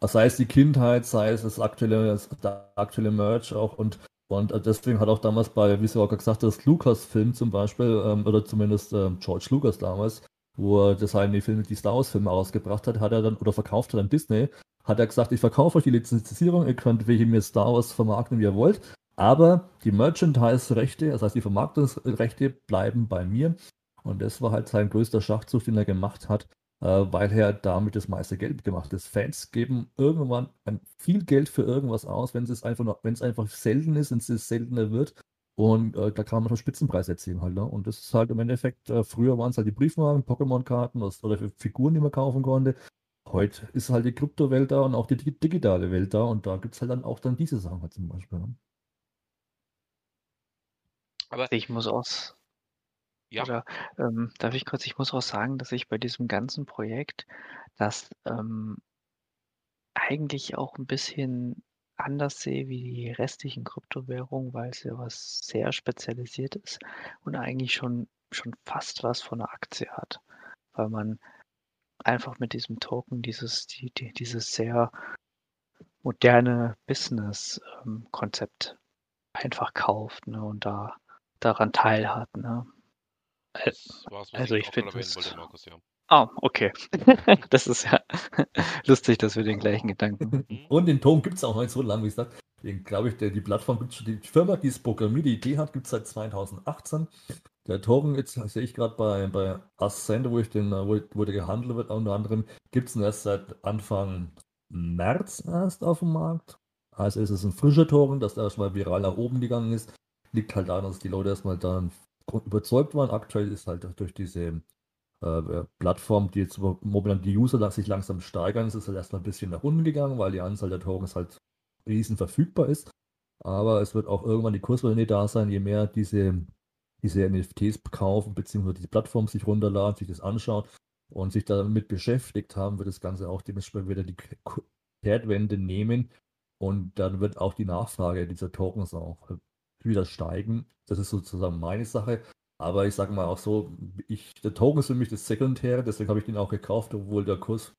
Sei es die Kindheit, sei es das aktuelle, das, der aktuelle Merch auch und und deswegen hat auch damals bei, wie sie auch gesagt das Lucas-Film zum Beispiel, ähm, oder zumindest ähm, George Lucas damals, wo er das die Filme, die Star Wars-Filme ausgebracht hat, hat er dann, oder verkauft hat an Disney, hat er gesagt, ich verkaufe euch die Lizenzierung, ihr könnt welche mir Star Wars vermarkten, wie ihr wollt, aber die Merchandise-Rechte, das heißt die Vermarktungsrechte, bleiben bei mir. Und das war halt sein größter Schachzug, den er gemacht hat, äh, weil er damit das meiste Geld gemacht hat. Fans geben irgendwann viel Geld für irgendwas aus, wenn es einfach, wenn es einfach selten ist, wenn es seltener wird. Und äh, da kann man schon Spitzenpreis erzielen halt. Ne? Und das ist halt im Endeffekt, äh, früher waren es halt die Briefmarken, Pokémon-Karten oder Figuren, die man kaufen konnte. Heute ist halt die Kryptowelt da und auch die digitale Welt da und da gibt es halt dann auch dann diese Sachen halt zum Beispiel. Ne? Aber ich muss aus. Ja. Oder ähm, darf ich kurz, ich muss auch sagen, dass ich bei diesem ganzen Projekt das ähm, eigentlich auch ein bisschen anders sehe wie die restlichen Kryptowährungen, weil es ja was sehr spezialisiert ist und eigentlich schon, schon fast was von einer Aktie hat. Weil man einfach mit diesem Token dieses, die, die, dieses sehr moderne Business-Konzept ähm, einfach kauft ne, und da daran teilhat. Ne? also ich finde das. Markus, ja. Ah, okay. das ist ja lustig, dass wir den gleichen Gedanken haben. Und den Token gibt es auch noch nicht so lange, wie gesagt. Den glaube ich, der, die Plattform gibt schon, die Firma, die es programmiert, die Idee hat, gibt es seit 2018. Der Token, jetzt sehe ich gerade bei, bei Ascend, wo ich den, wo, wo der gehandelt wird, unter anderem, gibt es erst seit Anfang März erst auf dem Markt. Also ist es ein frischer Token, das erstmal viral nach oben gegangen ist. Liegt halt daran, dass die Leute erstmal dann überzeugt waren. Aktuell ist halt durch diese äh, Plattform, die jetzt momentan die User sich langsam steigern, ist es halt erstmal ein bisschen nach unten gegangen, weil die Anzahl der Tokens halt riesen verfügbar ist. Aber es wird auch irgendwann die Kurswelle da sein, je mehr diese, diese NFTs kaufen, beziehungsweise die Plattform sich runterladen, sich das anschaut und sich damit beschäftigt haben, wird das Ganze auch dementsprechend wieder die Kehrtwende nehmen und dann wird auch die Nachfrage dieser Tokens auch wieder steigen. Das ist sozusagen meine Sache. Aber ich sage mal auch so, ich, der Token ist für mich das Sekundäre, deswegen habe ich den auch gekauft, obwohl der Kurs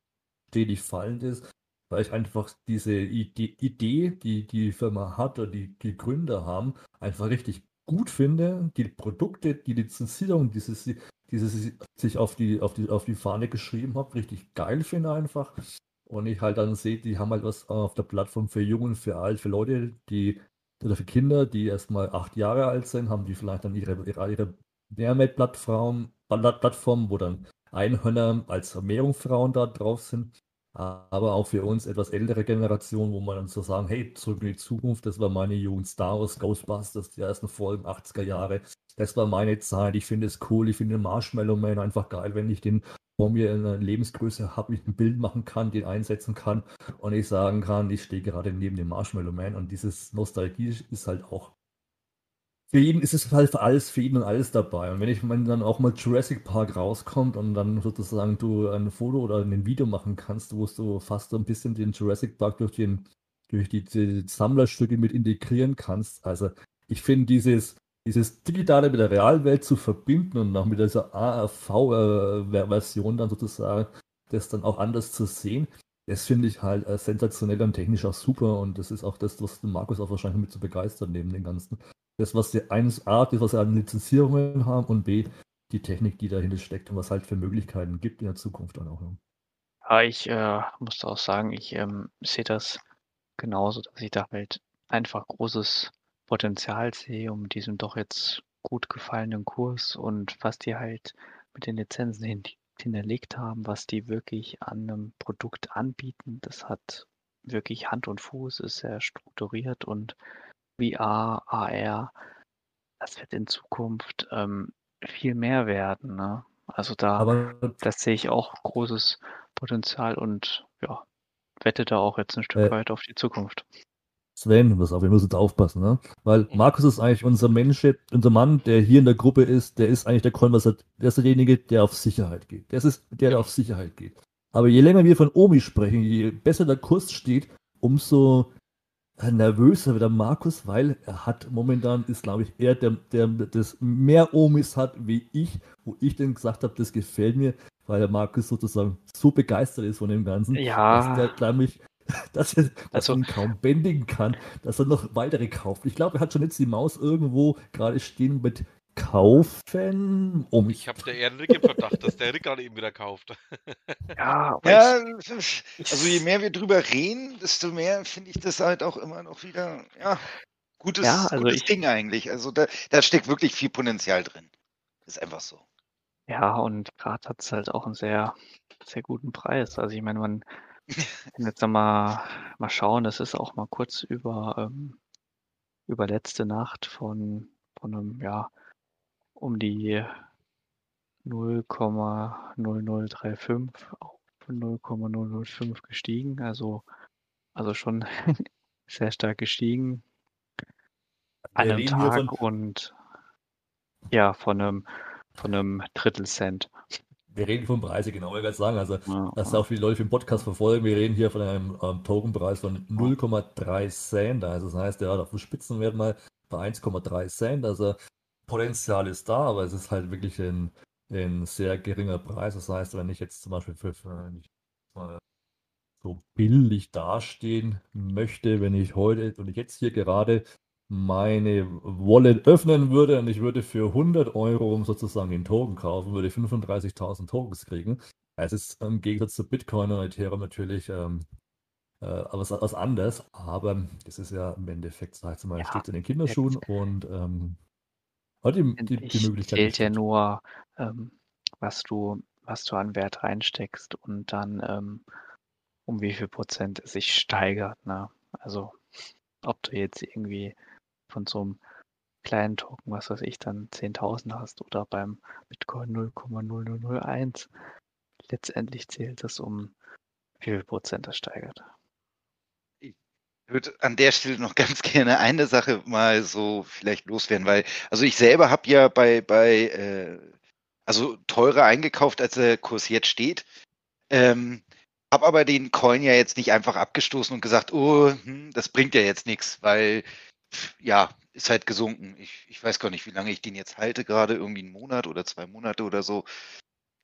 stetig fallend ist, weil ich einfach diese Idee, die die Firma hat oder die, die Gründer haben, einfach richtig gut finde. Die Produkte, die Lizenzierung, dieses, dieses sich auf die, auf die, auf die Fahne geschrieben habe, richtig geil finde einfach. Und ich halt dann sehe, die haben halt was auf der Plattform für Jungen, für alt, für Leute, die oder für Kinder, die erst mal acht Jahre alt sind, haben die vielleicht dann ihre, ihre, ihre Mehrmet-Plattform, Plattform, wo dann Einhörner als Meerjungfrauen da drauf sind. Aber auch für uns etwas ältere Generation, wo man dann so sagen, hey, zurück in die Zukunft, das war meine Jugend, Star Wars, Ghostbusters, die ersten Folgen, 80er Jahre, das war meine Zeit, ich finde es cool, ich finde Marshmallow Man einfach geil, wenn ich den vor mir in einer Lebensgröße habe, ich ein Bild machen kann, den einsetzen kann und ich sagen kann, ich stehe gerade neben dem Marshmallow Man. Und dieses Nostalgie ist halt auch für jeden ist es halt für alles, für jeden und alles dabei. Und wenn ich wenn dann auch mal Jurassic Park rauskommt und dann sozusagen du ein Foto oder ein Video machen kannst, wo du fast so ein bisschen den Jurassic Park durch den, durch die, die Sammlerstücke mit integrieren kannst. Also ich finde dieses, dieses Digitale mit der Realwelt zu verbinden und auch mit dieser ARV-Version dann sozusagen das dann auch anders zu sehen, das finde ich halt äh, sensationell und technisch auch super und das ist auch das, was Markus auch wahrscheinlich mit zu begeistern neben den ganzen das, was sie eines A, das, was sie an Lizenzierungen haben und B, die Technik, die dahinter steckt und was halt für Möglichkeiten gibt in der Zukunft dann auch. Ja, ich äh, muss auch sagen, ich ähm, sehe das genauso, dass ich da halt einfach großes Potenzial sehe, um diesen doch jetzt gut gefallenen Kurs und was die halt mit den Lizenzen hin hinterlegt haben, was die wirklich an einem Produkt anbieten, das hat wirklich Hand und Fuß, ist sehr strukturiert und VR, AR, das wird in Zukunft ähm, viel mehr werden. Ne? Also da, Aber das sehe ich auch großes Potenzial und ja, wette da auch jetzt ein Stück äh, weit auf die Zukunft. Sven, pass auf, wir müssen jetzt aufpassen, ne? Weil Markus ist eigentlich unser Mensch, unser Mann, der hier in der Gruppe ist, der ist eigentlich der Konversat, der ist derjenige, der auf Sicherheit geht. Der ist der, der auf Sicherheit geht. Aber je länger wir von Omi sprechen, je besser der Kurs steht, umso nervöser wird der Markus, weil er hat momentan ist, glaube ich, er, der, der das mehr Omis hat wie ich, wo ich dann gesagt habe, das gefällt mir, weil der Markus sozusagen so begeistert ist von dem Ganzen, Ja. dass der, glaube ich, dass er, dass Also- ihn kaum bändigen kann, dass er noch weitere kauft. Ich glaube, er hat schon jetzt die Maus irgendwo gerade stehen mit kaufen. Um Ich habe der eher Rick im Verdacht, dass der Rick gerade eben wieder kauft. Ja, aber Ja, ich, also je mehr wir drüber reden, desto mehr finde ich das halt auch immer noch wieder, ja, gutes, Ja, also gutes ich- Ding eigentlich. Also da, da steckt wirklich viel Potenzial drin. Ist einfach so. ja, und gerade hat es halt auch einen sehr, sehr guten Preis. Also ich meine, man kann jetzt noch mal, mal schauen, das ist auch mal kurz über, ähm, über letzte Nacht von, von einem, ja, um die 0,0035 auf 0,005 gestiegen. Also, also schon sehr stark gestiegen an einem Tag und ja, von einem, von einem Drittel Cent. wir reden von Preise, genau, ich gerade sagen. Also, Ja, dass ja. auch viele Leute im Podcast verfolgen. Wir reden hier von einem ähm, Tokenpreis von 0,3 Cent. Also das heißt, der hat auf dem Spitzenwert mal bei 1,3 Cent. Also Potenzial ist da, aber es ist halt wirklich ein, ein sehr geringer Preis. Das heißt, wenn ich jetzt zum Beispiel für, für ich so billig dastehen möchte, wenn ich heute und ich jetzt hier gerade meine Wallet öffnen würde und ich würde für 100 Euro sozusagen den Token kaufen, würde ich 35.000 Tokens kriegen. Es ist im Gegensatz zu Bitcoin und Ethereum natürlich ähm, äh, was, was anderes, aber das ist ja im Endeffekt, sagst du mal, Ja, steht in den Kinderschuhen und ähm, hat die, die, die Möglichkeit. zählt ja nur, ähm, was du, was du an Wert reinsteckst und dann ähm, um wie viel Prozent es sich steigert. Ne? Also ob du jetzt irgendwie von so einem kleinen Token, was weiß ich, dann 10.000 hast oder beim Bitcoin 0,0001. Letztendlich zählt es um wie viel Prozent das steigert. Würde an der Stelle noch ganz gerne eine Sache mal so vielleicht loswerden, weil, also ich selber habe ja bei, bei äh, also teurer eingekauft, als der Kurs jetzt steht. Ähm, habe aber den Coin ja jetzt nicht einfach abgestoßen und gesagt, oh, hm, das bringt ja jetzt nichts, weil ja, ist halt gesunken. Ich, ich weiß gar nicht, wie lange ich den jetzt halte, gerade irgendwie einen Monat oder zwei Monate oder so,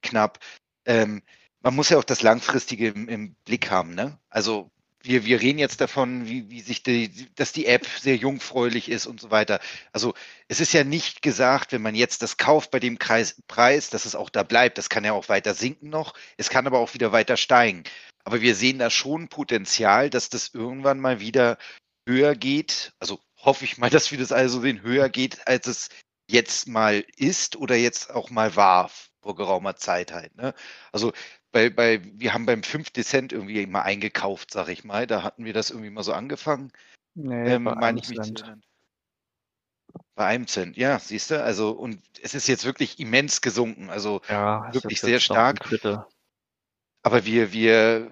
knapp. Ähm, man muss ja auch das Langfristige im, im Blick haben, ne? Also wir, wir reden jetzt davon, wie, wie sich die, dass die App sehr jungfräulich ist und so weiter. Also es ist ja nicht gesagt, wenn man jetzt das kauft bei dem Kreis, Preis, dass es auch da bleibt. Das kann ja auch weiter sinken noch. Es kann aber auch wieder weiter steigen. Aber wir sehen da schon Potenzial, dass das irgendwann mal wieder höher geht. Also hoffe ich mal, dass wir das also sehen, höher geht, als es jetzt mal ist oder jetzt auch mal war vor geraumer Zeit halt. Ne? Also bei, bei, wir haben beim 5 Cent irgendwie mal eingekauft, sag ich mal. Da hatten wir das irgendwie mal so angefangen. Nee, Ähm, bei einem Cent. Bei einem Cent, ja, siehst du, also und es ist jetzt wirklich immens gesunken, also Ja, wirklich sehr stark. Aber wir, wir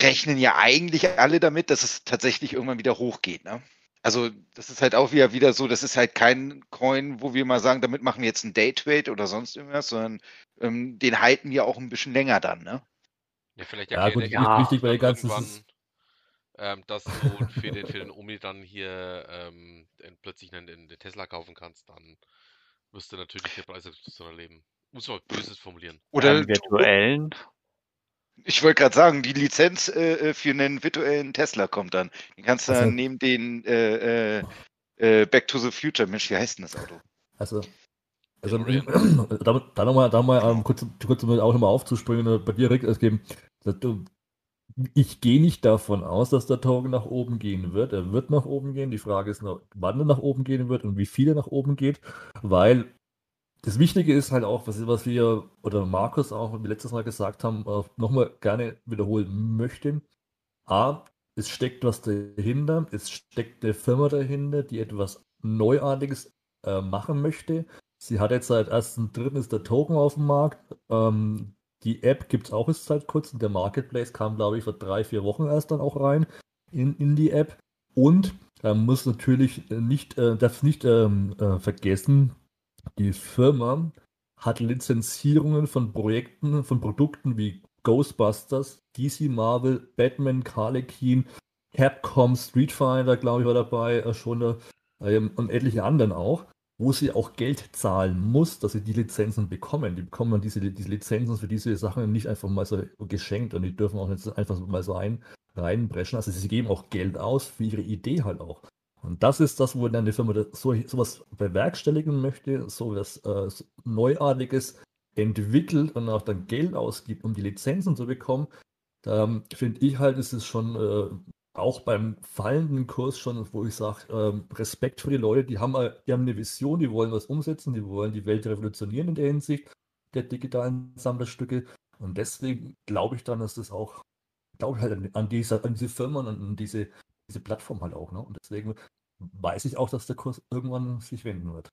rechnen ja eigentlich alle damit, dass es tatsächlich irgendwann wieder hochgeht, ne? Also das ist halt auch wieder, wieder so, das ist halt kein Coin, wo wir mal sagen, damit machen wir jetzt einen Daytrade oder sonst irgendwas, sondern ähm, den halten wir auch ein bisschen länger dann, ne? Ja, vielleicht Ja, gut, der ja, wichtig bei der ganzen ähm, dass du für den, für den Omi dann hier ähm, den- plötzlich einen, den Tesla kaufen kannst, dann wirst du natürlich eine Preisexplosion erleben. Muss man Böses formulieren. Oder Einen virtuellen, Ich wollte gerade sagen, die Lizenz äh, äh, für einen virtuellen Tesla kommt dann. Den kannst du Also- dann neben den äh, äh, äh, Back to the Future, Mensch, wie heißt denn das Auto? Also, also da, da nochmal, da mal ähm, kurz, kurz um auch nochmal aufzuspringen, äh, bei dir, Rick, es geben, ich gehe nicht davon aus, dass der Token nach oben gehen wird. Er wird nach oben gehen. Die Frage ist noch, wann er nach oben gehen wird und wie viel er nach oben geht, weil das Wichtige ist halt auch, was, was wir oder Markus auch letztes Mal gesagt haben, äh, nochmal gerne wiederholen möchten. A, es steckt was dahinter, es steckt eine Firma dahinter, die etwas Neuartiges äh, machen möchte. Sie hat jetzt seit 1.3. ist der Token auf dem Markt. Ähm, die App gibt es auch jetzt seit kurzem. Der Marketplace kam, glaube ich, vor drei, vier Wochen erst dann auch rein in, in die App. Und man muss natürlich nicht, äh, darf nicht ähm, äh, vergessen, die Firma hat Lizenzierungen von Projekten, von Produkten wie Ghostbusters, DC Marvel, Batman, Harlequin, Capcom, Street Fighter, glaube ich, war dabei, äh, schon ähm, und etliche anderen auch, wo sie auch Geld zahlen muss, dass sie die Lizenzen bekommen. Die bekommen diese, diese Lizenzen für diese Sachen nicht einfach mal so geschenkt und die dürfen auch nicht einfach mal so ein, reinbrechen. Also sie geben auch Geld aus für ihre Idee halt auch. Und das ist das, wo dann die Firma so, sowas bewerkstelligen möchte, so was äh, Neuartiges entwickelt und auch dann Geld ausgibt, um die Lizenzen zu bekommen. Da ähm, finde ich halt, ist es schon äh, auch beim fallenden Kurs schon, wo ich sage, ähm, Respekt für die Leute, die haben, äh, die haben eine Vision, die wollen was umsetzen, die wollen die Welt revolutionieren in der Hinsicht der digitalen Sammlerstücke. Und deswegen glaube ich dann, dass das auch, glaube ich halt an, diese, an diese Firmen und an diese, diese Plattform halt auch. Ne? Und deswegen weiß ich auch, dass der Kurs irgendwann sich wenden wird.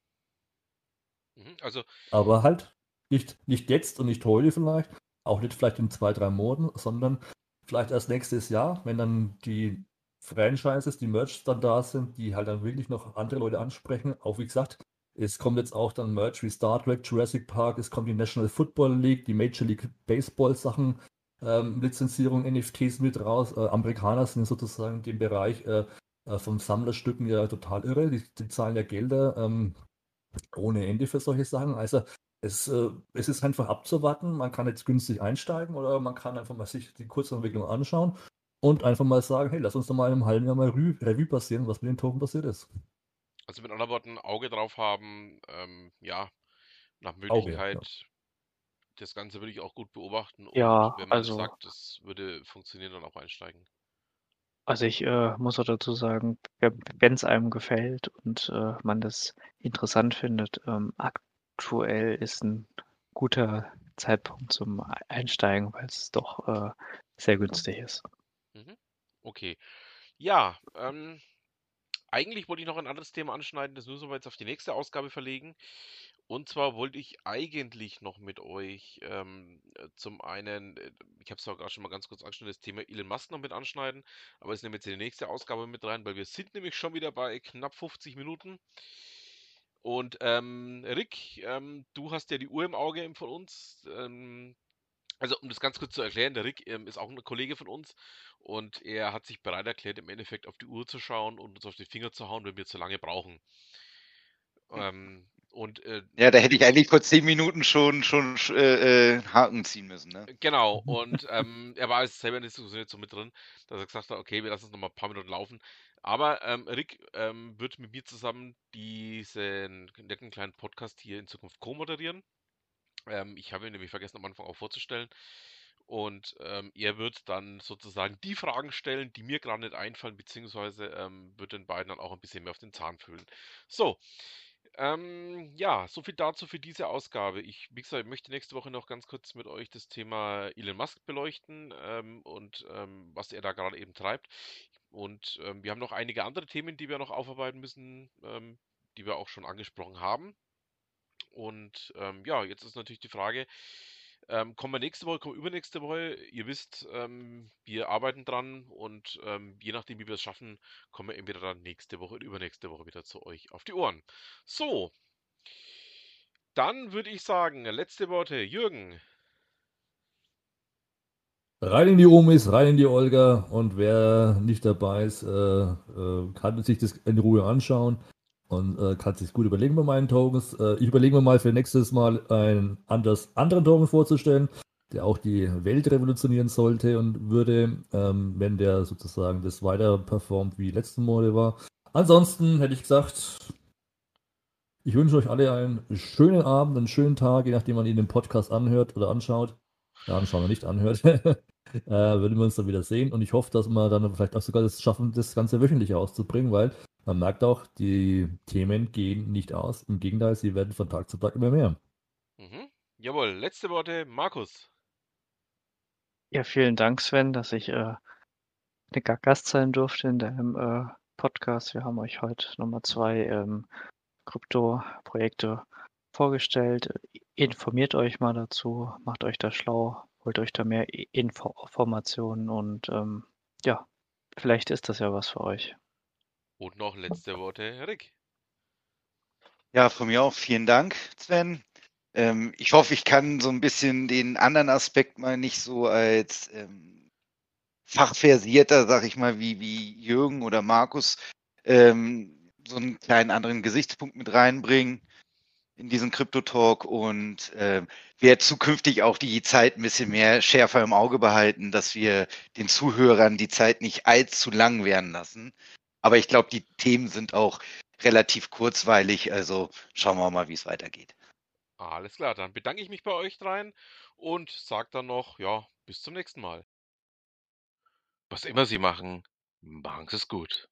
Mhm, also. Aber halt nicht, nicht jetzt und nicht heute vielleicht, auch nicht vielleicht in zwei, drei Monaten, sondern vielleicht erst nächstes Jahr, wenn dann die Franchises, die Merch dann da sind, die halt dann wirklich noch andere Leute ansprechen. Auch wie gesagt, es kommt jetzt auch dann Merch wie Star Trek, Jurassic Park, es kommt die National Football League, die Major League Baseball Sachen, ähm, Lizenzierung, NFTs mit raus. Äh, Amerikaner sind sozusagen dem Bereich äh, äh, von Sammlerstücken ja total irre. Die, die zahlen ja Gelder ähm, ohne Ende für solche Sachen. Also es, äh, es ist einfach abzuwarten. Man kann jetzt günstig einsteigen oder man kann einfach mal sich die Kurzentwicklung anschauen und einfach mal sagen, hey, lass uns doch mal in einem halben Jahr mal Revue, Revue passieren, was mit den Token passiert ist. Also mit anderen Worten, Auge drauf haben, ähm, ja, nach Möglichkeit. Auge, ja. Das Ganze würde ich auch gut beobachten. Und ja, wenn man also, sagt, das würde funktionieren, dann auch einsteigen. Also ich äh, muss auch dazu sagen, wenn es einem gefällt und äh, man das interessant findet, ähm, aktuell ist ein guter Zeitpunkt zum Einsteigen, weil es doch äh, sehr günstig ist. Mhm. Okay. Ja, ähm, eigentlich wollte ich noch ein anderes Thema anschneiden, das müssen wir jetzt auf die nächste Ausgabe verlegen. Und zwar wollte ich eigentlich noch mit euch ähm, äh, zum einen, äh, ich habe es auch gerade schon mal ganz kurz angeschnitten, das Thema Elon Musk noch mit anschneiden, aber es nehmen jetzt in die nächste Ausgabe mit rein, weil wir sind nämlich schon wieder bei knapp 50 Minuten. Und ähm, Rick, ähm, du hast ja die Uhr im Auge von uns. Ähm, also um das ganz kurz zu erklären, der Rick ähm, ist auch ein Kollege von uns und er hat sich bereit erklärt, im Endeffekt auf die Uhr zu schauen und uns auf die Finger zu hauen, wenn wir zu lange brauchen. Hm. Ähm, und, äh, ja, da hätte ich eigentlich vor zehn Minuten schon, schon äh, äh, Haken ziehen müssen. Ne? Genau, und ähm, er war selber in der Diskussion jetzt so mit drin, dass er gesagt hat, okay, wir lassen es nochmal ein paar Minuten laufen. Aber ähm, Rick ähm, wird mit mir zusammen diesen netten kleinen Podcast hier in Zukunft co-moderieren. Ähm, ich habe ihn nämlich vergessen am Anfang auch vorzustellen. Und ähm, er wird dann sozusagen die Fragen stellen, die mir gerade nicht einfallen, beziehungsweise ähm, wird den beiden dann auch ein bisschen mehr auf den Zahn fühlen. So, ähm, ja, so viel dazu für diese Ausgabe. Ich, wie gesagt, möchte nächste Woche noch ganz kurz mit euch das Thema Elon Musk beleuchten ähm, und ähm, was er da gerade eben treibt. Und ähm, wir haben noch einige andere Themen, die wir noch aufarbeiten müssen, ähm, die wir auch schon angesprochen haben. Und ähm, ja, jetzt ist natürlich die Frage, ähm, kommen wir nächste Woche, kommen wir übernächste Woche. Ihr wisst, ähm, wir arbeiten dran und ähm, je nachdem, wie wir es schaffen, kommen wir entweder dann nächste Woche oder übernächste Woche wieder zu euch auf die Ohren. So, dann würde ich sagen, letzte Worte, Jürgen. Rein in die Omis, rein in die Olga und wer nicht dabei ist, äh, äh, kann sich das in Ruhe anschauen und äh, kann sich gut überlegen bei meinen Tokens. Äh, ich überlege mir mal für nächstes Mal einen anders, anderen Token vorzustellen, der auch die Welt revolutionieren sollte und würde, ähm, wenn der sozusagen das weiter performt wie letzten Monate war. Ansonsten hätte ich gesagt, ich wünsche euch alle einen schönen Abend, einen schönen Tag, je nachdem man ihn im Podcast anhört oder anschaut ja, anschauen wir nicht anhört, äh, würden wir uns dann wieder sehen. Und ich hoffe, dass wir dann vielleicht auch sogar das schaffen, das Ganze wöchentlich auszubringen, weil man merkt auch, die Themen gehen nicht aus. Im Gegenteil, sie werden von Tag zu Tag immer mehr. Mhm. Jawohl, letzte Worte, Markus. Ja, vielen Dank, Sven, dass ich äh, eine Gast sein durfte in deinem äh, Podcast. Wir haben euch heute nochmal zwei ähm, Krypto-Projekte vorgestellt. Informiert euch mal dazu, macht euch da schlau, holt euch da mehr Info Informationen und ähm, ja, vielleicht ist das ja was für euch. Und noch letzte Worte, Rick. Ja, von mir auch vielen Dank, Sven. Ähm, ich hoffe, ich kann so ein bisschen den anderen Aspekt mal nicht so als ähm, fachversierter, sag ich mal, wie, wie Jürgen oder Markus, ähm, so einen kleinen anderen Gesichtspunkt mit reinbringen in diesen Krypto-Talk und äh, werde zukünftig auch die Zeit ein bisschen mehr schärfer im Auge behalten, dass wir den Zuhörern die Zeit nicht allzu lang werden lassen. Aber ich glaube, die Themen sind auch relativ kurzweilig, also schauen wir mal, wie es weitergeht. Alles klar, dann bedanke ich mich bei euch dreien und sage dann noch, ja, bis zum nächsten Mal. Was immer Sie machen, machen Sie es gut.